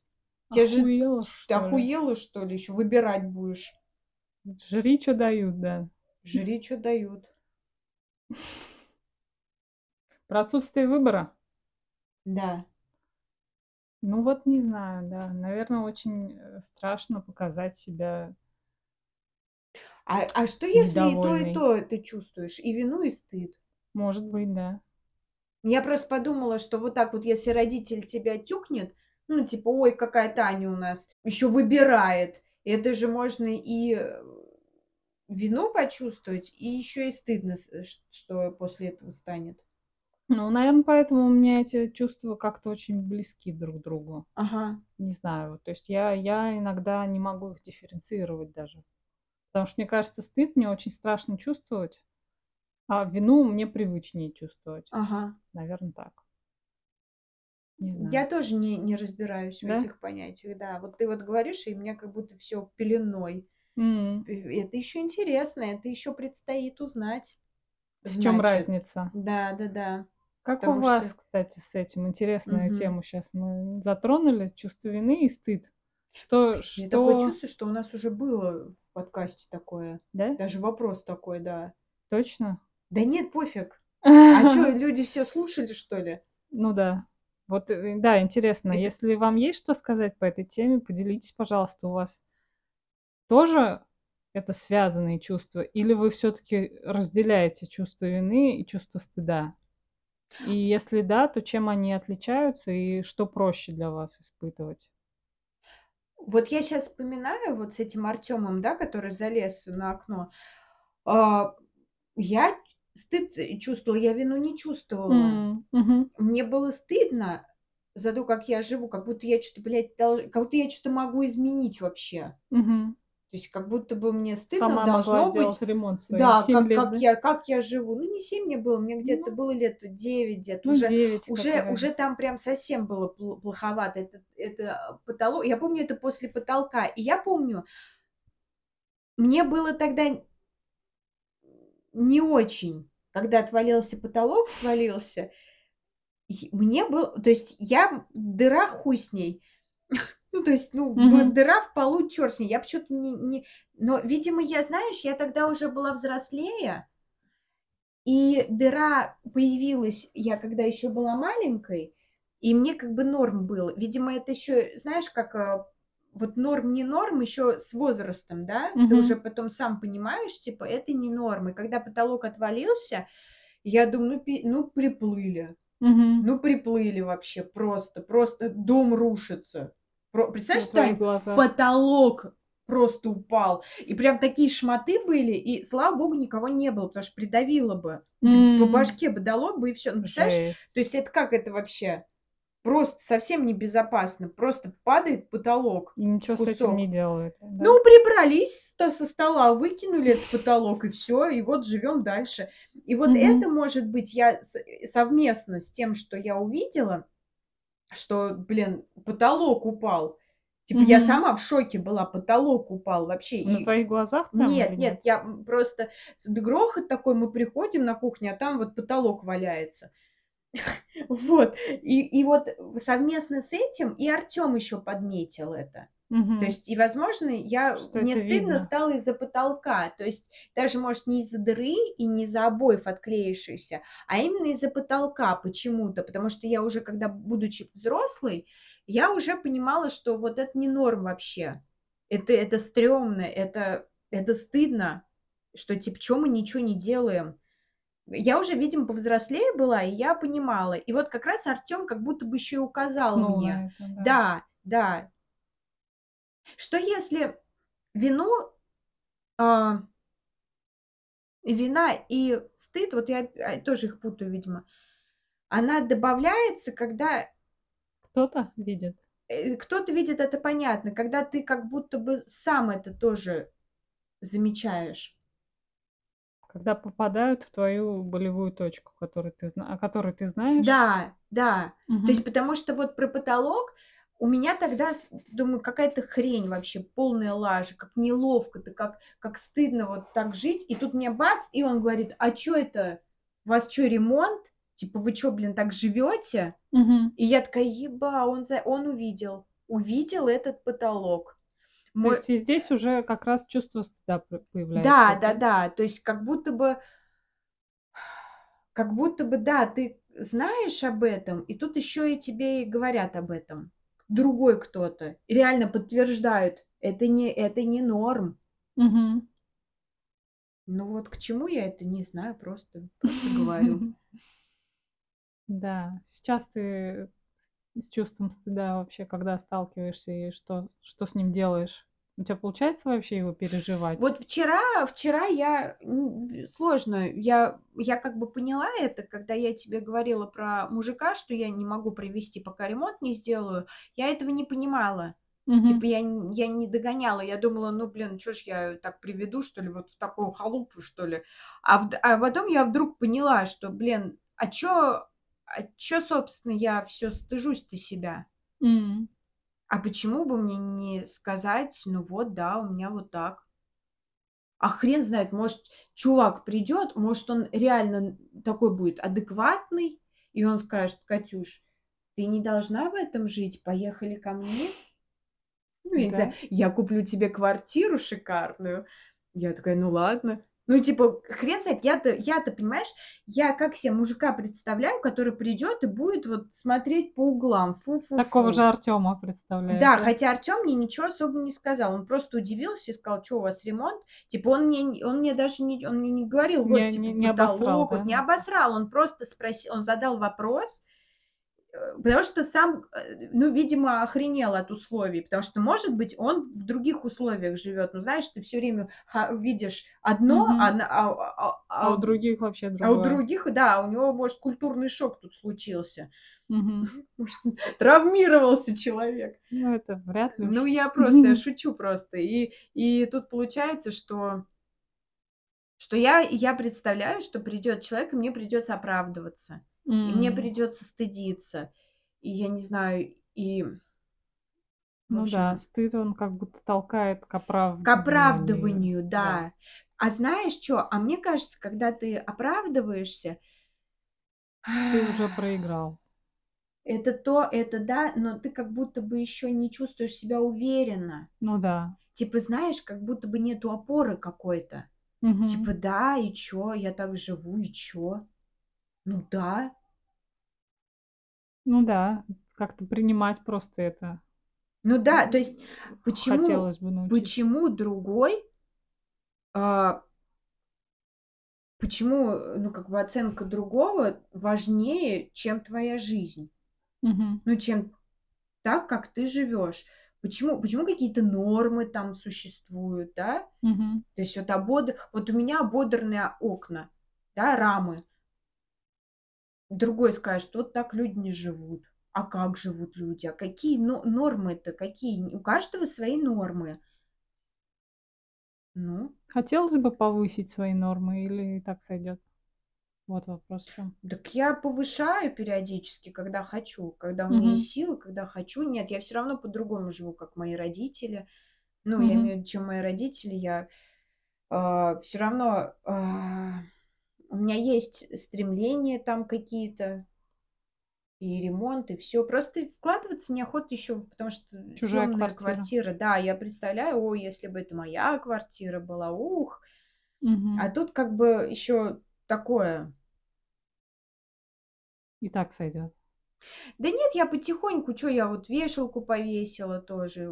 те же Охуела, ты что ли? охуела, что ли, еще выбирать будешь? Жри, чё дают, да. Жри, чё дают". [laughs] Про отсутствие выбора? Да. Ну вот не знаю, да. Наверно, очень, э, страшно показать себя А а что, если и то, и то ты чувствуешь? И вину, и стыд? Может быть, да. Я просто подумала, что вот так вот, если родитель тебя тюкнет, ну, типа: "Ой, какая Таня у нас еще выбирает". Это же можно и, э, вину почувствовать, и еще и стыдно, ш что после этого станет. Ну, наверно, поэтому у меня эти чувства как-то очень близки друг к другу. Ага. Не знаю, то есть я я иногда не могу их дифференцировать даже. Потому что, мне кажется, стыд мне очень страшно чувствовать, а вину мне привычнее чувствовать. Ага. Наверно, так. Не Я знаю. тоже не не разбираюсь в Да? этих понятиях, да. Вот ты вот говоришь, и мне как будто все пеленой. М. Это еще интересно, это еще предстоит узнать. В Значит. разница? Да-да-да. Как у Потому вас, что кстати, с этим? Интересную Мгм. тему щас мы затронули. Чувство вины и стыд. Что У меня такое что чувство, что у нас уже было в подкасте такое. Да? Даже вопрос такой, да. Точно? Да нет, пофиг. [laughs] А чё, люди все слушали, что ли? Ну да. Вот, э, да, интересно, Это если вам есть что сказать по этой теме, поделитесь, пожалуйста, у вас тоже это связанные чувства или вы всё-таки разделяете чувство вины и чувство стыда? И если да, то чем они отличаются и что проще для вас испытывать? Вот я щас вспоминаю вот с этим Артёмом, да, который залез на окно. А, я стыд чувствовала, я вину не чувствовала. М, мгм. Мне было стыдно за то, как я живу, как будто я чё-то, блядь, дол как будто я чё-то могу изменить вообще. Мгм. То есть как будто бы мне стыдно Сама должно быть. ремонт Да, 7 как лет, как да? я как я живу. Ну, не 7 мне было, мне где-то Ну было лет 9 где-то. Ну, Уже 9, какая уже уже там прям совсем было пло плоховато. Это это потолок. Я помню, это после потолка. И я помню мне было тогда не очень, когда отвалился потолок, свалился. Мне был то есть я дыра- хуй с ней. Ну, то есть, ну, Мгм. дыра в полу- чёрт с ней. Я почему-то не не но, видимо, я, знаешь, я тогда уже была взрослее и дыра появилась, я когда ещё была маленькой, и мне как бы норм было. Видимо, это ещё, знаешь, как, а, вот норм не норм ещё с возрастом, да? Ты уже потом сам понимаешь, типа, это не норм. И когда потолок отвалился, я думаю: "Ну пи ну приплыли, Мгм. ну приплыли вообще просто, просто дом рушится". Про представляешь, глазах. потолок просто упал, и прям такие шматы были, и, слава богу, никого не было, потому что придавило бы. Ну, типа, по башке бы дало бы, и всё. Ну, представляешь, Жесть. то есть это как это вообще? Просто совсем небезопасно. Просто падает потолок, И ничего с этим не кусок. делают, да? Ну, прибрались ста со стола, выкинули этот потолок, и всё, и вот живём дальше. И вот Мгм. это, может быть, я совместно с тем, что я увидела, что, блин, потолок упал. Типа я Мгм. сама в шоке была, потолок упал вообще. На И твоих глазах прям или нет, нет? нет, я, просто грохот такой, мы приходим на кухню, а там вот потолок валяется. [laughs] Вот. И и вот совместно с этим и Артём ещё подметил это. То Мгм. есть и, возможно, я Что мне стыдно видно. стало из-за потолка. То есть даже, может, не из-за дыры и не из-за обоев отклеившихся, а именно из-за потолка почему-то. Потому что я уже, когда, будучи взрослой, я уже понимала, что вот это не норм вообще. Это это стрёмно, это это стыдно, что типа чё мы ничего не делаем. Я уже, видимо, повзрослее была, и я понимала. И вот как раз Артём как будто бы ещё и указал Ткнул мне. это, да. Да, да. Что если вину, а вина и стыд, вот я, а, тоже их путаю, видимо, она добавляется, когда Кто-то видит? э, кто-то видит, это понятно, когда ты как будто бы сам это тоже замечаешь. Когда попадают в твою болевую точку, которую ты о которой ты знаешь. Да, да. То есть потому что вот про потолок у меня тогда думаю, какая-то хрень вообще, полная лажа, как неловко-то, как как стыдно вот так жить. И тут мне бац, и он говорит: "А чё это? У вас чё, ремонт? Типа вы чё, блин, так живёте?" Мгм. И я такая: "Еба". Он за он увидел, увидел этот потолок. То Мой есть и здесь уже как раз чувство стыда п Да, появляется, да? да-да, то есть как будто бы как будто бы, да, ты знаешь об этом, и тут ещё и тебе и говорят об этом. Другой кто-то. И реально подтверждают: это не это не норм. Мгм. Ну вот к чему я это, не знаю, просто просто говорю. [laughs] Да, сейчас ты с чувством стыда вообще когда сталкиваешься и что что с ним делаешь? У тя получается вообще его переживать? Вот вчера вчера я сложно, я я как бы поняла это, когда я тебе говорила про мужика, что я не могу привезти, пока ремонт не сделаю. Я этого не понимала. Типа Мгм. я я не догоняла. Я думала: "Ну, блин, чё ж я так приведу, что ли, вот в такую халупу, что ли?" А вд а потом я вдруг поняла, что, блин, а чё а чё, собственно, я всё стыжусь-то себя? М. А почему бы мне не сказать: "Ну вот, да, у меня вот так"? А хрен знает, может, чувак придёт, может, он реально такой будет адекватный, и он скажет: "Катюш, ты не должна в этом жить, поехали ко мне". Ну, я не знаю? "Я куплю тебе квартиру шикарную". Я такая: "Ну ладно". Ну, типа, хрен знает, я-то я-то, понимаешь, я как се мужика представляю, который придёт и будет вот смотреть по углам, Такого же фу-фу-фу. Артёма представляешь, Да, да? хотя Артём мне ничего особо не сказал. Он просто удивился и сказал: "Чё, у вас ремонт?" Типа он мне он мне даже не он мне не говорил: "Вот, Не не типа, не обосрал, потолок". да, Вот не обосрал, он просто спроси он задал вопрос, потому что сам, э, ну, видимо, охренел от условий. Потому что, может быть, он в других условиях живёт. Ну, знаешь, ты всё время видишь одно, а Мгм. на а а А у а других вообще а у другое. других, да, у него, может, культурный шок тут случился. Мгм. [laughs] Может, травмировался человек. Ну, это вряд ли Ну, я просто, я [laughs] шучу просто. И и тут получается, что что я я представляю, что придёт человек, и мне придётся оправдываться, и мне М. придётся стыдиться. И я не знаю, и Ну да, общем стыд, он как будто толкает к К оправдыванию. оправдыванию, Да. да. А знаешь чё? А мне кажется, когда ты оправдываешься Ты [sighs] уже проиграл. это то, это да, но ты как будто бы ещё не чувствуешь себя уверенно. Ну да. Типа, знаешь, как будто бы нету опоры какой-то. Мгм. Типа, да, и чё? Я так живу, и чё? Ну да. Ну да, как-то принимать просто это. Ну да, то есть почему хотелось бы научиться. почему другой а почему, э, ну, как бы оценка другого важнее, чем твоя жизнь? Мгм. Ну, чем так, как ты живёшь. Почему почему какие-то нормы там существуют, да? Мгм. То есть вот обод вот у меня ободранные окна, да, рамы. Другой скажет: "Вот так люди не живут". А как живут люди? А какие но нормы-то какие? У каждого свои нормы. Ну. Хотелось бы повысить свои нормы или и так сойдёт? Вот вопрос в чём. Дак я повышаю периодически, когда хочу, когда у меня Мгм. есть силы, когда хочу. Нет, я всё равно по-другому живу, как мои родители. Ну, я Мгм. имею в виду, чем мои родители. Я, а, всё равно, а, у меня есть стремления там какие-то и ремонт, и всё. Просто вкладываться неохота ещё, потому что Чужая квартира. квартира. Да, я представляю: ой, если бы это моя квартира была, ух. А Мгм. тут как бы ещё такое И так сойдёт. Да нет, я потихоньку, чё я вот вешалку повесила тоже, э,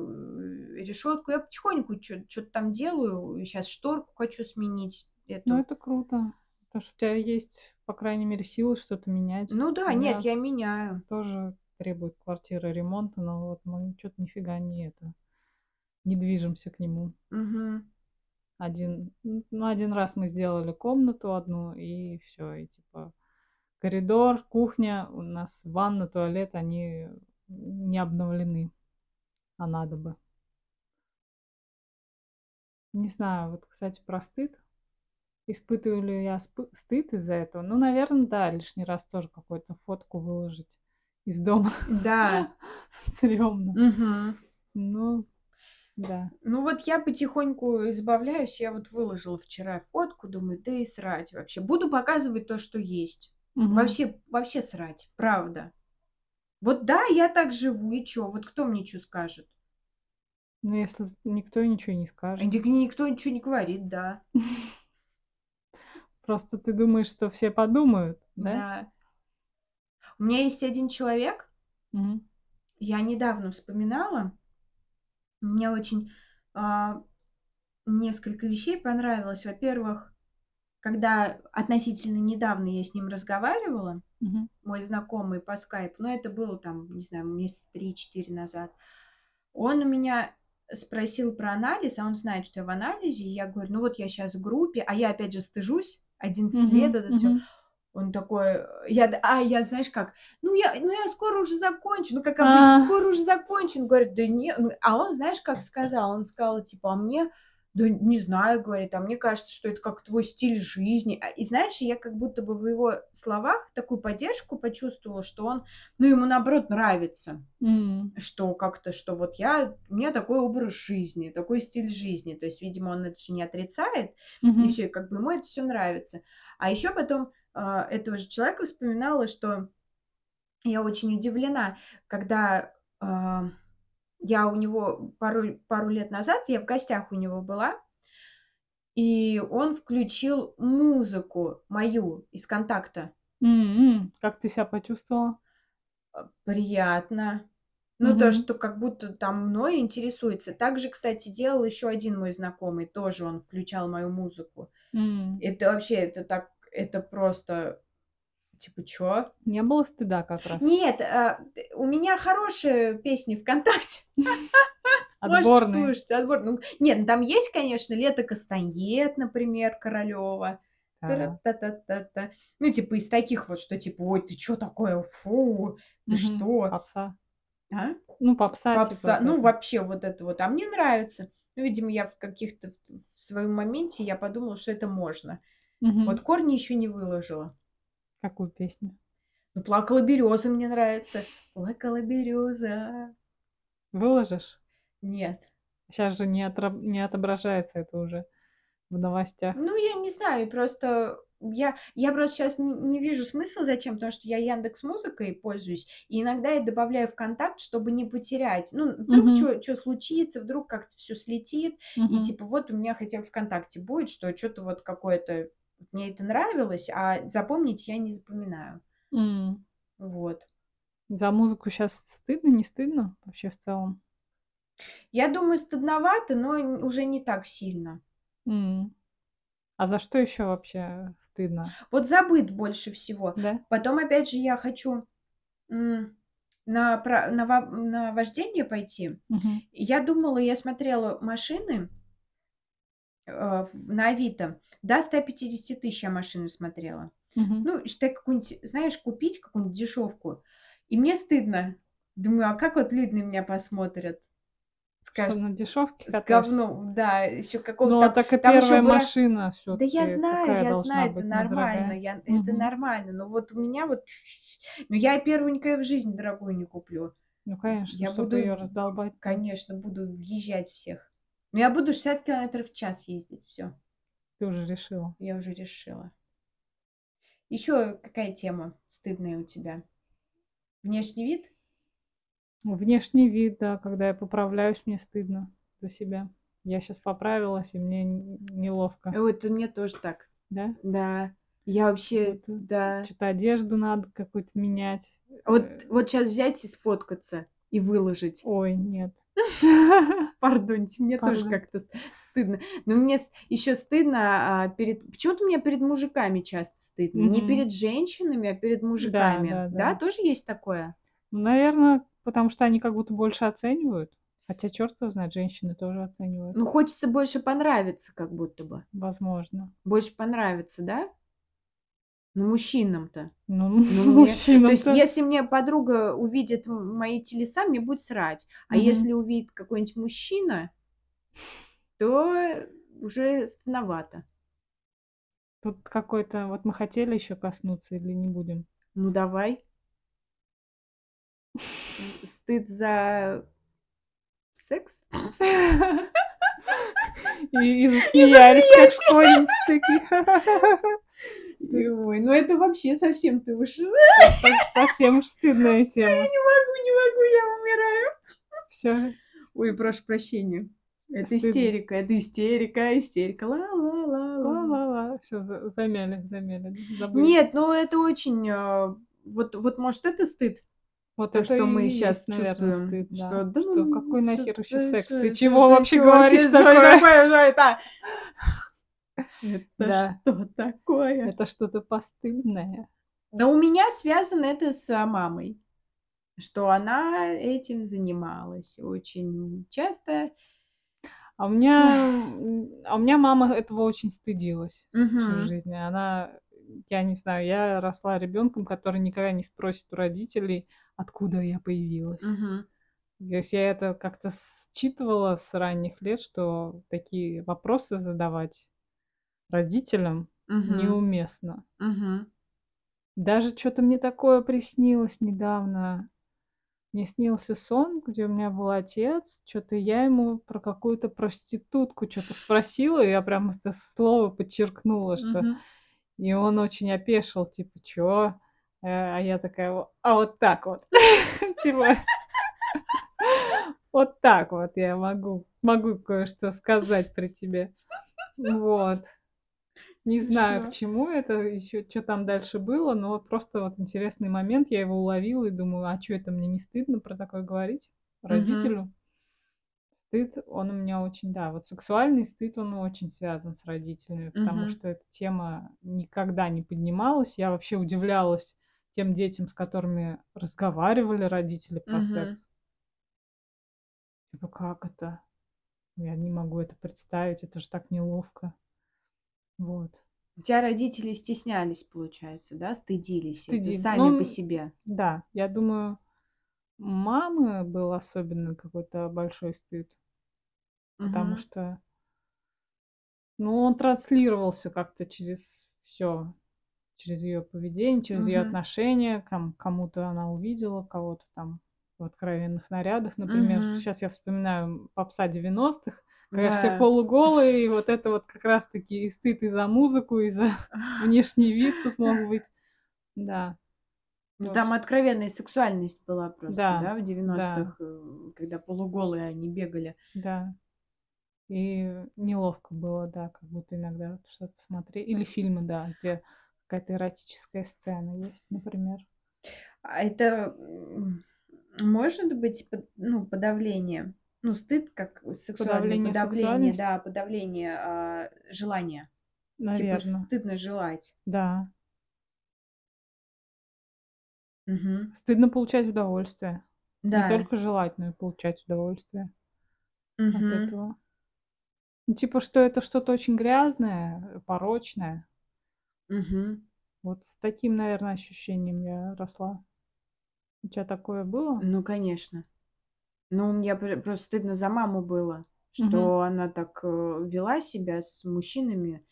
решётку. Я потихоньку чё чё-то там делаю. Щас шторку хочу сменить Ну, эту. это круто. То, что у тя есть, по крайней мере, силы что-то менять. Ну У да, нет, меня я меняю. тоже требует квартира ремонта, но вот мы чё-то ни фига не это, не движемся к нему. Мгм. Один ну, 1 раз мы сделали комнату одну, и всё. И типа коридор, кухня, у нас ванна, туалет, они не обновлены, а надо бы. Не знаю, вот, кстати, про стыд. Испытываю ли я стыд из-за этого? Ну, наверно, да, лишний раз тоже какую-то фотку выложить из дома Да. [laughs] стрёмно. Мгм. Ну да. Ну, вот я потихоньку избавляюсь. Я вот выложила вчера фотку, думаю: "Да и срать вообще". Буду показывать то, что есть. Мгм. Вообще вообще срать, правда. Вот да, я так живу, и чё? Вот кто мне чё скажет? Ну, если никто ничего не скажет. никто ничего не говорит, да. [laughs] Просто ты думаешь, что все подумают, да? Да. У меня есть 1 человек Мгм. я недавно вспоминала. Мне очень, а, несколько вещей понравилось. Во-первых, когда относительно недавно я с ним разговаривала, Мгм. мой знакомый по скайпу, но это было там, не знаю, месяца 3-4 назад. Он у меня спросил про анализ, а он знает, что я в анализе. И я говорю: "Ну, вот я щас в группе". А я опять же стыжусь, 11 лет, Мгм. это всё. Мгм. Он такой, э, я а я, знаешь как: "Ну, я ну, я скоро уже закончу". Ну, как обычно: А. "Скоро уже закончу". Он говорит: "Да не" ну, а он, знаешь, как сказал? Он сказал типа: "А мне, да не знаю, говорит, а мне кажется, что это как твой стиль жизни". А, и знаешь, я как будто бы в его словах такую поддержку почувствовала, что он, ну, ему, наоборот, нравится, М. что как-то, что вот я у меня такой образ жизни, такой стиль жизни. То есть, видимо, он это всё не отрицает, и всё, и как бы ему это всё нравится. А ещё потом, а, этого же человека вспоминала, что я очень удивлена, когда, а, я у него пару пару лет назад, я в гостях у него была и он включил музыку мою из "Контакта". М. Как ты себя почувствовала? А, приятно. Ну, то, Мгм. что как будто там мной интересуется. Так же, кстати, делал еще один мой знакомый. Тоже он включал мою музыку. М. Это вообще, это так, это просто типа чё? Не было стыда как раз? Нет, т у меня хорошие песни "ВКонтакте". [laughs] Можете Отборные. слушать, отбор ну, нет, ну там есть, конечно, "Лето Кастаньет", например, Королёва. Так. Тра-та-та-та-та. Ну, типа из таких вот, что типа: "Ой, ты чё такое? Фу, ты что?" Попса. А? Ну, попса, типа Попса. Ну, это. вообще вот это вот. А мне нравится. Ну, видимо, я в каких-то в своем моменте я подумала, что это можно. Мгм. Вот "Корни" еще не выложила. Какую песню? Ну, "Плакала береза" мне нравится. Плакала береза. Выложишь? Нет. Щас же не отраб не отображается это уже в новостях. Ну, я не знаю, просто я я просто щас не не вижу смысла зачем, потому что я "Яндекс.Музыкой" пользуюсь, и иногда я добавляю в "Контакт", чтобы не потерять. Ну, вдруг чё чё случится, вдруг как-то всё слетит, и Мгм. типа вот у меня хотя бы "ВКонтакте" будет, что чё-то вот какое-то мне это нравилось, а запомнить я не запоминаю. М. Вот. За музыку щас стыдно, не стыдно вообще в целом? Я думаю, стыдновато, но уже не так сильно. М. А за что еще вообще стыдно? Вот за быт больше всего. Да? Потом, опять же, я хочу, на на на вождение пойти. И я думала, я смотрела машины на "Авито". До 150 тысяч я машину смотрела. Мгм. Ну, считай, какую-нибудь, знаешь, купить какую-нибудь дешевку. И мне стыдно. Думаю: "А как вот люди на меня посмотрят?" Что, Скажут: на дешевке "С говном". Да, еще какого-то Ну, там так и там первая бра машина Да я знаю, я знаю, это нормально, я это Мгм. нормально. Но вот у меня вот но я и первую никогда в жизни дорогую не куплю. Ну, конечно, Я чтобы ее буду, раздолбать-то. конечно, буду въезжать всех. Но я буду 60 километров в час ездить. Всё. Ты уже решила? Я уже решила. Еще какая тема стыдная у тебя? Внешний вид? Внешний вид, да. Когда я поправляюсь, мне стыдно за себя. Я щас поправилась, и мне неловко. Вот у меня тоже так. Да? Да. Я вообще, Вот, э, да. чё-то одежду надо какую-то менять. Вот Э. вот щас взять и сфоткаться, и выложить. Ой, нет. [laughs] Пардоньте, мне тоже Пардон. как-то с стыдно. Но мне еще стыдно, а, перед почему-то мне перед мужиками часто стыдно. Не Мгм. перед женщинами, а перед Да, мужиками. да, Да, да. тоже есть такое? Наверно, потому что они как будто больше оценивают. Хотя чёрт его знает, женщины тоже оценивают. Ну, хочется больше понравиться как будто бы. Возможно. Больше понравиться, да? Ну, мужчинам-то. Ну, Ну, [laughs] мне то есть, мужчинам-то если мне подруга увидит мои телеса, мне будет срать. А Мгм. если увидит какой-нибудь мужчина то уже стыдновато. Тут какой-то вот мы хотели еще коснуться или не будем? Ну, давай. [laughs] Стыд за секс? [laughs] И и засмеялись, как школьницы такие. Ой, ну это вообще совсем ты уж Со совсем уж стыдная Всё, я не могу, не могу, я умираю. Всё. Ой, прошу прощения. Это истерика, это истерика, истерика. Ла-ла-ла-ла. Ла-ла-ла. Всё, за замяли замяли, забыли. Нет, ну это очень, а, вот вот, может, это стыд? Вот То, это что мы и щас есть, наверно, чувствуем, стыд, да. что да Что ну, какой нахер еще секс? Ты чего вообще говоришь такое? Это? Да. что такое? Это что-то постыдное. Да у меня связано это с, а, мамой, что она этим занималась очень часто. А у меня, а у меня мама этого очень стыдилась всю Мгм. жизнь. Она, я не знаю, я росла ребенком, который никогда не спросит у родителей, откуда я появилась. Мгм. То есть я это как-то считывала с ранних лет, что такие вопросы задавать родителям Мгм. неуместно. Мгм. Даже чё-то мне такое приснилось недавно. Мне снился сон, где у меня был отец. Чё-то я ему про какую-то проститутку чё-то спросила, и я прям это слово подчеркнула, что Мгм. И он очень опешил, типа: "Чё?" Э, а я такая: "А вот так вот". [laughs] Типа вот так вот я могу могу кое-что сказать при тебе. Вот. Не знаю, к чему это, еще чё там дальше было, но вот просто вот интересный момент. Я его уловила и думаю: "А чё, это мне не стыдно про такое говорить родителю?" Стыд, он у меня очень, да, вот сексуальный стыд, он очень связан с родителями, потому Мгм. что эта тема никогда не поднималась. Я вообще удивлялась тем детям, с которыми разговаривали родители про Мгм. секс. Типа, как это? Я не могу это представить, это ж так неловко. Вот. У тя родители стеснялись, получается, да, стыдились это Стыдили. сами по Ну себе? да, я думаю, мамы был особенно какой-то большой стыд. Потому Мгм. что ну, он транслировался как-то через всё. Через её поведение, через её Мгм. отношение. Там кому-то она увидела, кого-то там в откровенных нарядах, например. Мгм. Щас я вспоминаю, попса 90-х, когда все Да. полуголые, и вот это вот как раз таки и стыд и за музыку, и за [laughs] внешний вид тут мог быть. Да. Ну, там откровенная сексуальность была просто, Да, да, в да. 90-х, э, когда полуголые они бегали. Да. И неловко было, да, как будто иногда что-то смотре или фильмы, да, где какая-то эротическая сцена есть, например. А это, может быть ну, подавление? Ну, стыд как сексуальное Подавление подавление, да, подавление, а, желания. Типа Наверно. стыдно желать. Да. Мгм. Стыдно получать удовольствие. Не Да. только желать, но и получать удовольствие от Мгм. этого. Ну, типа, что это что-то очень грязное, порочное. Мгм. Вот с таким, наверно, ощущением я росла. У тя такое было? Ну, конечно. Ну, мне пр просто стыдно за маму было, Мгм. что она так, э, вела себя с мужчинами.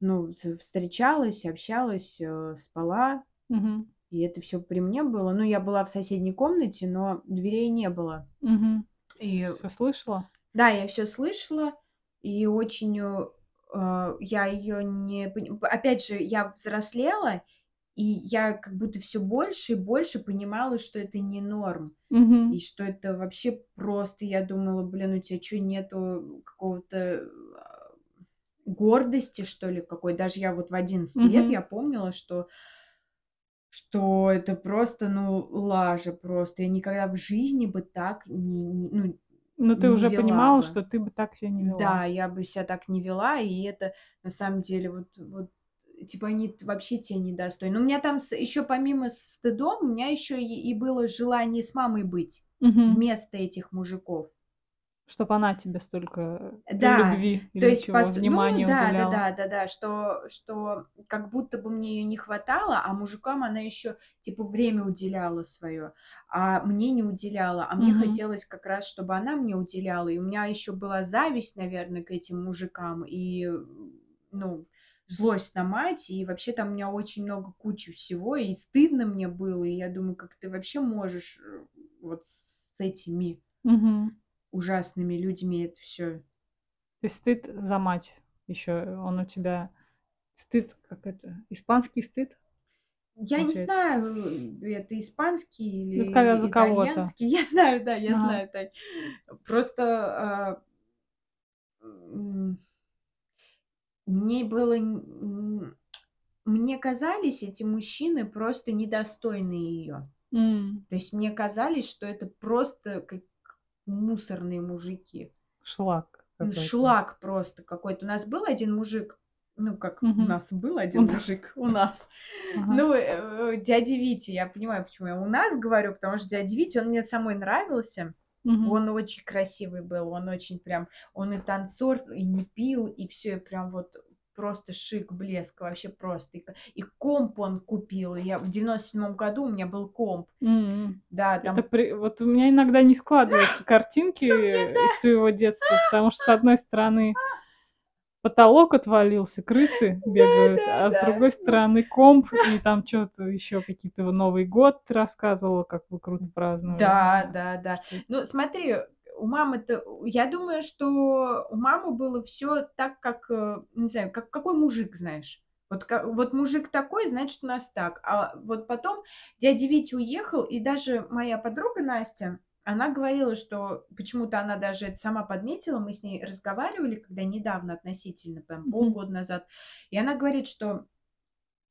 Ну, встречалась, общалась, э, спала, Мгм. и это всё при мне было. Ну, я была в соседней комнате, но дверей не было. Мгм. И Всё слышала? да, я всё слышала, и очень, э, а, я её не пони опять же, я взрослела, и я как будто всё больше и больше понимала, что это не норм. И Мгм. что это вообще просто я думала: "Блин, у тя чё, нету какого-то, а, гордости, что ли, какой?" Даже я вот в 11 лет Мгм. я помнила, что что это просто, ну, лажа просто. Я никогда в жизни бы так не не ну, Но ты уже понимала, бы. что ты бы так ся не вела? Да, я бы ся так не вела, и это на самом деле вот вот, типа, они вообще тя недостойны. Но у меня там с ещё помимо стыдом, у меня ещё и и было желание с мамой быть Мгм. вместо этих мужиков. Чтоб она тебе столько, э, Да, любви то есть пос ну внимания да, уделяла. да-да, да-да, что что как будто бы мне её не хватало, а мужикам она ещё типа время уделяла своё, а мне не уделяла. А мне Мгм. хотелось как раз, чтобы она мне уделяла. И у меня ещё была зависть, наверно, к этим мужикам и, ну, злость на мать. И вообще там у меня очень много кучи всего, и стыдно мне было. И я думаю: "Как ты вообще можешь, э, вот с этими" Мгм. "ужасными людьми это всё" То есть стыд за мать ещё, э, он у тебя стыд, как это, испанский стыд Я не знаю, э, это испанский Ну, это когда за или итальянский. [laughs] Я знаю, да, я знаю, Тань. Просто, а мне было мне казались эти мужчины просто недостойны её. М. То есть мне казались, что это просто как мусорные мужики. Шлак Ну, шлак просто какой-то. У нас был 1 мужик, ну, как у Мгм. нас был У 1 нас. мужик, у нас, ну, э, дядя Витя. Я понимаю, почему я "у нас" говорю, потому что дядя Витя, он мне самой нравился. Мгм. Он очень красивый был, он очень прям, он и танцор, и не пил, и всё, и прям вот просто шик, блеск, вообще просто. И и комп он купил. Я в 97 году у меня был комп. М. Да, Это там при вот у меня иногда не складываются [laughs] картинки, из твоего детства, потому что, с одной стороны, потолок отвалился, крысы [laughs] бегают, а с другой стороны комп, и там чё-то ещё какие-то вы Новый год ты рассказывала, как вы круто праздновали. Да, да, да. это. Ну, смотри, у мамы-то, у я думаю, что у мамы было всё так, как, э, не знаю, как какой мужик, знаешь. Вот вот мужик такой, значит, у нас так. А вот потом дядя Витя уехал, и даже моя подруга Настя, она говорила, что почему-то она даже это сама подметила. Мы с ней разговаривали, когда недавно относительно, Мгм. полгода назад. И она говорит, что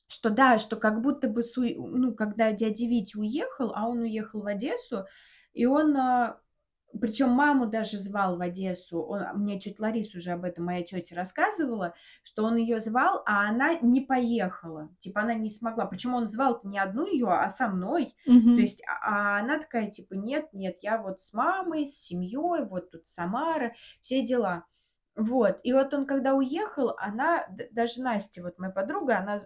что да, что как будто бы суй ну, когда дядя Витя уехал, а он уехал в Одессу, и он, а, причем маму даже звал в Одессу. Он мне тетя Лариса уже об этом, моя тетя рассказывала, что он ее звал, а она не поехала. Типа она не смогла. Причем он звал-то не одну ее, а со мной. То Мгм. есть, а а она такая, типа: "Нет, нет, я вот с мамой, с семьей, вот тут Самара, все дела". Вот. И вот он когда уехал, она, даже Настя, вот моя подруга, она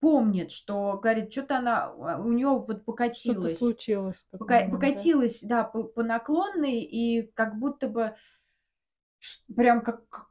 помнит, что, говорит, чё-то она, а, у неё вот Что-то покатилось. случилось Пока момент, да? покатилось, да, по по наклонной, и как будто бы прям как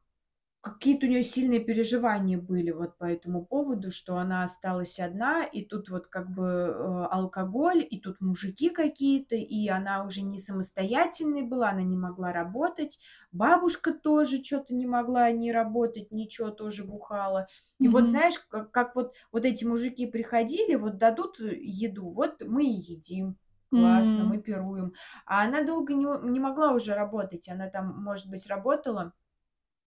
какие-то у неё сильные переживания были вот по этому поводу, что она осталась одна, и тут вот как бы, э, алкоголь, и тут мужики какие-то, и она уже не самостоятельной была, она не могла работать. Бабушка тоже чё-то не могла ни работать, ничего, тоже бухала. И вот Мгм. знаешь, как как вот вот эти мужики приходили, вот дадут еду, вот мы и едим. Классно, мы М. пируем. А она долго не не могла уже работать. Она там, может быть, работала,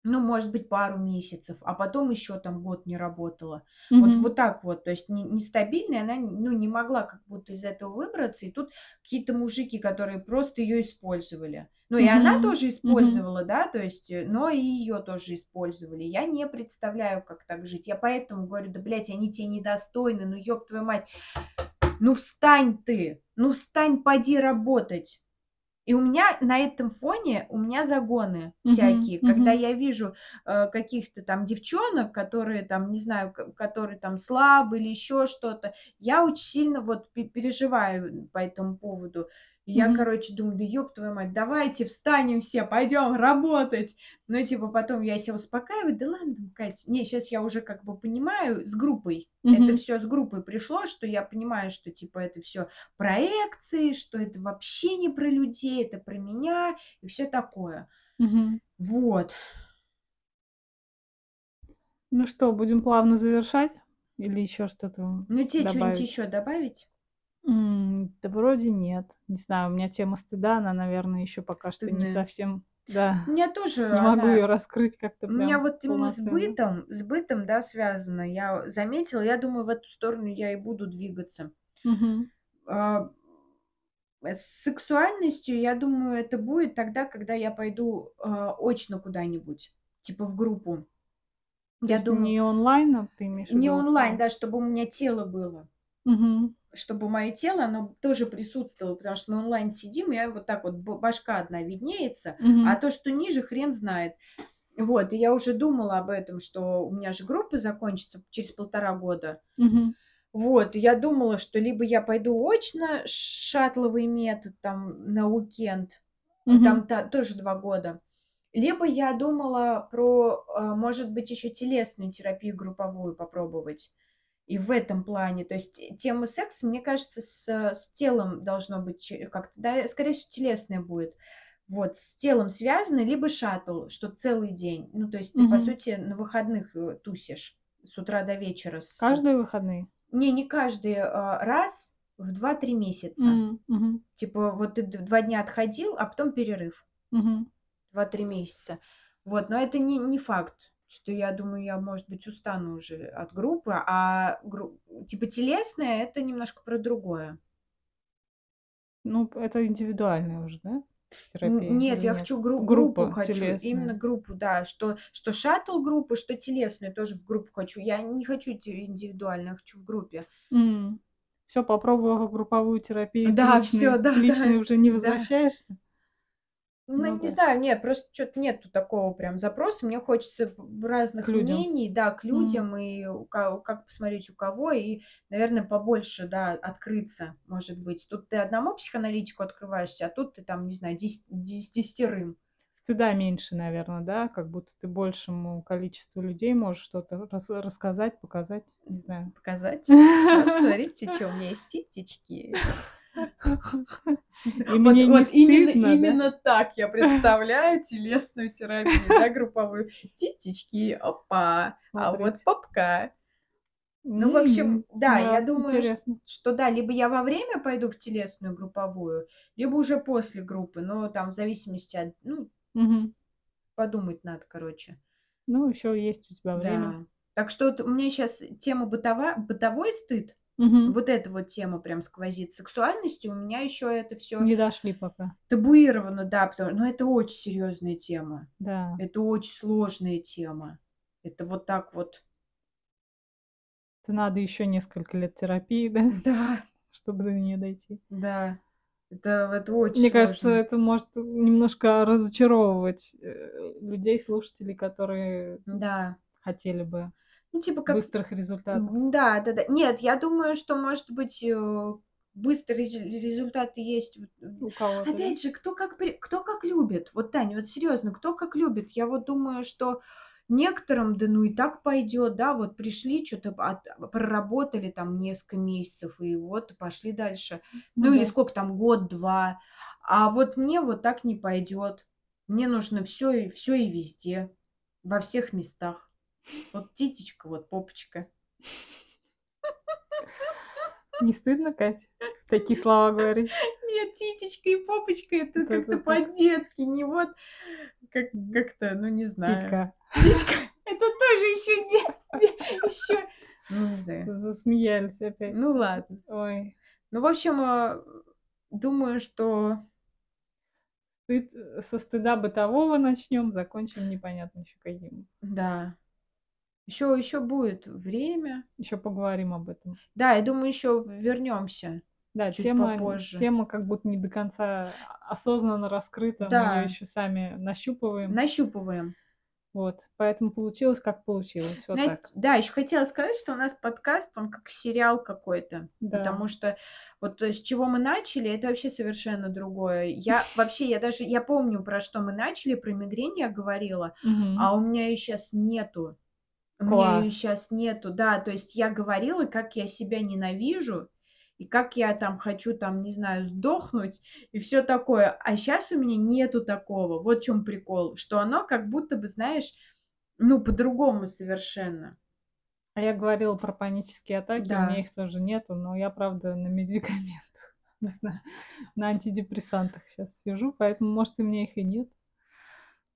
ну, может быть, пару месяцев, а потом ещё там год не работала. Вот Мгм. вот так вот. То есть не нестабильно, и она, ну, не могла как будто из этого выбраться. И тут какие-то мужики, которые просто её использовали. Ну, и она Мгм. тоже использовала, да, то есть, э, но и её тоже использовали. Я не представляю, как так жить. Я поэтому говорю: "Да, блядь, они те недостойны, ну, ёб твою мать, ну, встань ты, ну, встань, поди работать". И у меня на этом фоне, у меня загоны Мгм. всякие. Когда Мгм. я вижу, э, каких-то там девчонок, которые там, не знаю, ко которые там слабые или ещё что-то, я очень сильно вот пе переживаю по этому поводу. И я, короче, думаю: "Да ёб твою мать, давайте встанем все, пойдём работать". Но типа потом я себя успокаиваю: "Да ладно, Кать". Не, щас я уже как бы понимаю с группой. Это Мгм. всё с группой пришло, что я понимаю, что типа это всё проекции, что это вообще не про людей, это про меня и всё такое. Мгм. Вот. Ну что, будем плавно завершать или ещё что-то Ну, те чё-нибудь добавить? ещё добавить? М, да вроде нет. Не знаю, у меня тема стыда, она, наверно, ещё пока что не Стыдная. совсем, да, У меня тоже не могу она её раскрыть как-то у меня прям вот именно с полноценно. бытом с бытом, да, связано. Я заметила, я думаю, в эту сторону я и буду двигаться. Мгм. А С сексуальностью, я думаю, это будет тогда, когда я пойду, а, очно куда-нибудь, типа в группу. То Я есть думаю не онлайн, а ты имеешь в Не виду онлайн, да, чтобы у меня тело было. Мгм. Чтобы моё тело, оно тоже присутствовало, потому что мы онлайн сидим, и я вот так вот, башка одна виднеется, а Мгм. то, что ниже, хрен знает. Вот, и я уже думала об этом, что у меня же группа закончится через 1,5 года. Мгм. Вот, я думала, что либо я пойду очно, шатловый метод там на уикенд, Мгм. там та тоже 2 года, либо я думала про, а, может быть, ещё телесную терапию групповую попробовать. И в этом плане, то есть тема секса, мне кажется, с с телом должно быть как-то, да, скорее всего, телесное будет. Вот, с телом связано, либо шаттл, что целый день. Ну, то есть ты, по Мгм. сути, на выходных, э, тусишь с утра до вечера с Каждые выходные? Не, не каждый, а, раз в 2-3 месяца. Мгм. Типа вот ты д 2 дня отходил, а потом перерыв. Мгм. 2-3 месяца. Вот, но это не не факт, что я думаю, я, может быть, устану уже от группы, а типа телесное- это немножко про другое. Ну, это индивидуальная уже, да, терапия нет, я нет? хочу гру группу Группа хочу, именно телесная. группу, да, что что шаттл-группу, что телесную тоже в группу хочу. Я не хочу индивидуально, я хочу в группе. М. Всё, попробовала групповую терапию, Да, личной к личной да-да, уже не да. Ну Ну, не да. знаю, нет, просто чё-то нету такого прям запроса. Мне хочется К разных людям. мнений, да, к М. людям, и у ка как посмотреть у кого, и, наверно, побольше, да, открыться, может быть. Тут ты одному психоаналитику открываешься, а тут ты там, не знаю, дес дес десятерым. Стыда меньше, наверно, да? Как будто ты большему количеству людей можешь что-то рас рассказать, показать, не знаю. Показать? Вот смотрите, чё у меня есть титечки. И Вот вот именно стыдно, да? именно так я представляю телесную терапию, да, групповую. Титечки, опа, а вот попка. Ну, в общем, М, да, я да, думаю, интересно. что да, либо я во время пойду в телесную групповую, либо уже после группы, но там в зависимости от ну, Мгм. подумать надо, короче. Ну, еще есть у тебя время. Да. Так что вот у меня сейчас тема бытова бытовой стыд, Мгм. вот эта вот тема прям сквозит. Сексуальностью у меня еще это все Не дошли пока. табуировано, да, потому но это очень серьезная тема. Да. Это очень сложная тема. Это вот так вот Это надо еще несколько лет терапии, да, Да, [laughs] чтобы до нее дойти. да. Это это очень Мне кажется, сложно. это может немножко разочаровывать, э, людей, слушателей, которые Да. хотели бы Ну, типа как быстрых результатов. М, да, да-да. Нет, я думаю, что, может быть, э, быстрые результаты есть. У кого-то, да? Опять же, кто как при кто как любит. Вот, Таня, вот серьезно, кто как любит. Я вот думаю, что некоторым, да ну и так пойдет, да, вот пришли, что то проработали там несколько месяцев и вот пошли дальше. Ну Ну или да. сколько там, год-два. А вот мне вот так не пойдет. Мне нужно все и все и везде, во всех местах. Вот титечка, вот попочка. Не стыдно, Кать, такие слова говорить? Нет, титечка и попочка- это как-то по-детски, не вот как как-то, ну, не знаю. Титька. Титька- это тоже еще еще, ну, не знаю. Засмеялись опять. Ну, ладно. Ой, Ну, в общем, э, думаю, что стыд со стыда бытового начнем, закончим непонятно еще каким. да, еще еще будет время. Еще поговорим об этом. Да, я думаю, еще вернемся. Да, Чуть тема попозже. тема как будто не до конца осознанно раскрыта, мы Да. её еще сами нащупываем. Нащупываем. Вот, поэтому получилось, как получилось. Вот Знаете, так. да, еще хотела сказать, что у нас подкаст, он как сериал какой-то. Да. Потому что вот то, с чего мы начали, это вообще совершенно другое. Я [laughs] вообще, я даже, я помню, про что мы начали, про мигрень я говорила, Мгм. а у меня ее сейчас нету. У меня ее Класс. сейчас нету, да. То есть я говорила, как я себя ненавижу, и как я там хочу, там, не знаю, сдохнуть, и все такое. А сейчас у меня нету такого. Вот в чем прикол. Что оно как будто бы, знаешь, ну, по-другому совершенно. А я говорила про панические атаки, у Да. меня их тоже нету, но я, правда, на медикаментах, [laughs] не знаю, на антидепрессантах сейчас сижу, поэтому, может, и мне их и нет.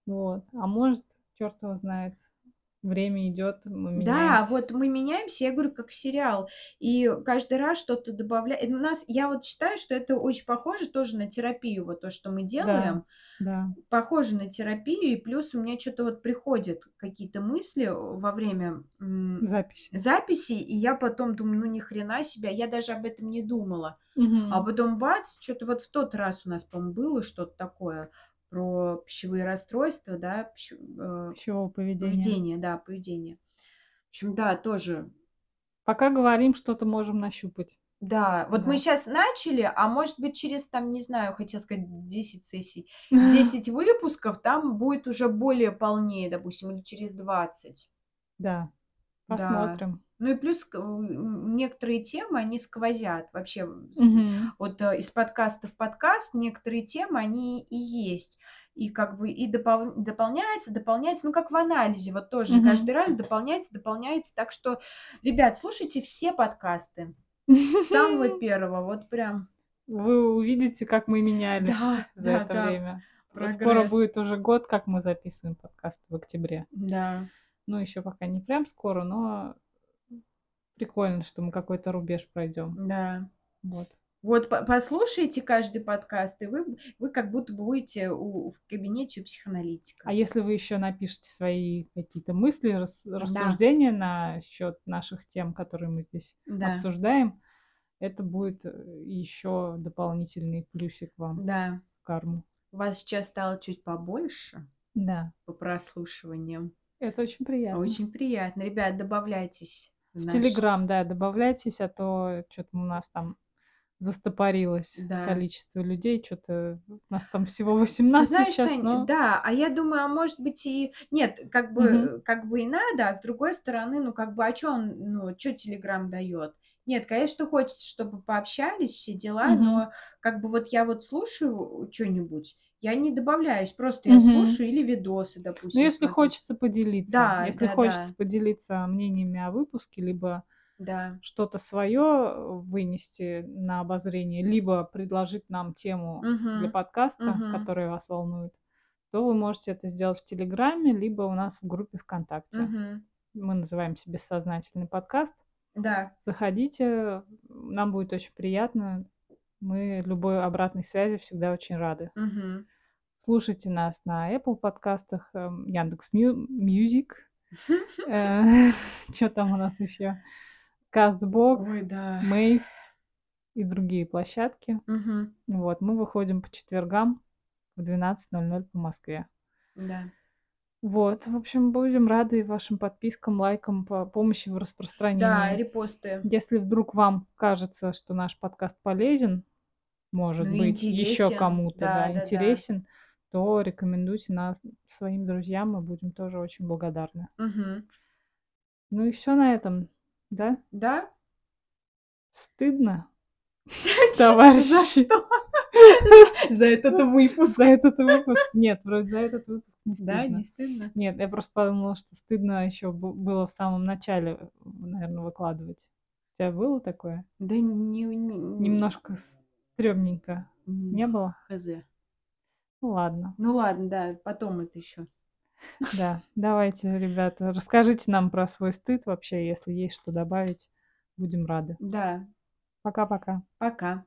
Вот. А может, черт его знает, время идет, мы Да, меняемся. вот мы меняемся, я говорю, как сериал. И каждый раз что-то добавляем. У нас, я вот считаю, что это очень похоже тоже на терапию, вот то, что мы Да, делаем. да. Похоже на терапию, и плюс у меня что-то вот приходят какие-то мысли во время м, Запись. записи, и я потом думаю, ну ни хрена себе, я даже об этом не думала. А Мгм. потом бац, что-то вот в тот раз у нас, по-моему, было что-то такое про пищевые расстройства, да, пищ- э, Пищевого поведения. поведение, да, поведение. В общем, да, тоже. Пока говорим, что-то можем нащупать. Да, вот мы Да. сейчас начали, а может быть через, там, не знаю, хотела сказать 10 сессий, [laughs] 10 выпусков, там будет уже более полнее, допустим, или через 20. Да. Да. Ну и плюс некоторые темы, они сквозят вообще. с- Мгм. Вот э, из подкаста в подкаст некоторые темы, они и есть. И как бы и допол- дополняется, дополняется, ну как в анализе, вот тоже Мгм. каждый раз дополняется, дополняется. Так что, ребят, слушайте все подкасты с самого [laughs] первого, вот прям Вы увидите, как мы менялись Да, за да, это да. время. Скоро прогресс. будет уже год, как мы записываем подкаст в октябре. Да, Ну, еще пока не прям скоро, но прикольно, что мы какой-то рубеж пройдем. да. Вот. Вот по- послушайте каждый подкаст, и вы, вы как будто будете у- в кабинете у психоаналитика. А если вы еще напишите свои какие-то мысли, рас- рассуждения на счет наших тем, которые мы здесь Да, обсуждаем, это будет еще дополнительный плюсик вам да. в карму. У вас сейчас стало чуть побольше Да, по прослушиваниям. это очень приятно. Очень приятно. Ребят, добавляйтесь в наш- Телеграм, да, добавляйтесь, а то что-то у нас там застопорилось Да. количество людей, что-то у нас там всего Ты 18 знаешь, сейчас, Тань, но... да, а я думаю, а может быть и... Нет, как бы, Мгм. как бы и надо, а с другой стороны, ну как бы, а что он, ну, что Телеграм дает? Нет, конечно, хочется, чтобы пообщались, все дела, Мгм. но как бы вот я вот слушаю что-нибудь, я не добавляюсь, просто я Мгм. слушаю или видосы, допустим. Ну, если смотрю. хочется поделиться, Да, если да, хочется да. поделиться мнениями о выпуске, либо Да. что-то свое вынести на обозрение, либо предложить нам тему для Мгм. подкаста, Мгм. которая вас волнует, то вы можете это сделать в Телеграме, либо у нас в группе ВКонтакте. Мгм. Мы называемся «Бессознательный подкаст». Да. Заходите, нам будет очень приятно. Мы любой обратной связи всегда очень рады. Мгм. Слушайте нас на Apple подкастах, эм, Яндекс Music. [laughs] [laughs] Что там у нас еще? Castbox, Ой, да. Mave и другие площадки. Вот, мы выходим по четвергам в 12.00 по Москве. Да. Вот, в общем, будем рады вашим подпискам, лайкам, по помощи в Да, распространении. репосты. Если вдруг вам кажется, что наш подкаст полезен, может Ну, быть, еще интересен. кому-то Да, да, да, да. интересен, то рекомендуйте нас своим друзьям, мы будем тоже очень благодарны. Мгм. Ну и все на этом, да? Да? Стыдно, [laughs] За товарищи, что? [laughs] За этот выпуск. за этот выпуск. Нет, вроде за этот выпуск не Да, стыдно. не стыдно? Нет, я просто подумала, что стыдно еще было в самом начале, наверное, выкладывать. У тебя было такое? Да не Немножко стрёмненько. М, Не было? хз. Ну ладно. Ну ладно, да, потом это еще. Да, давайте, ребята, расскажите нам про свой стыд вообще, если есть что добавить. Будем рады. Да. Пока-пока. Пока.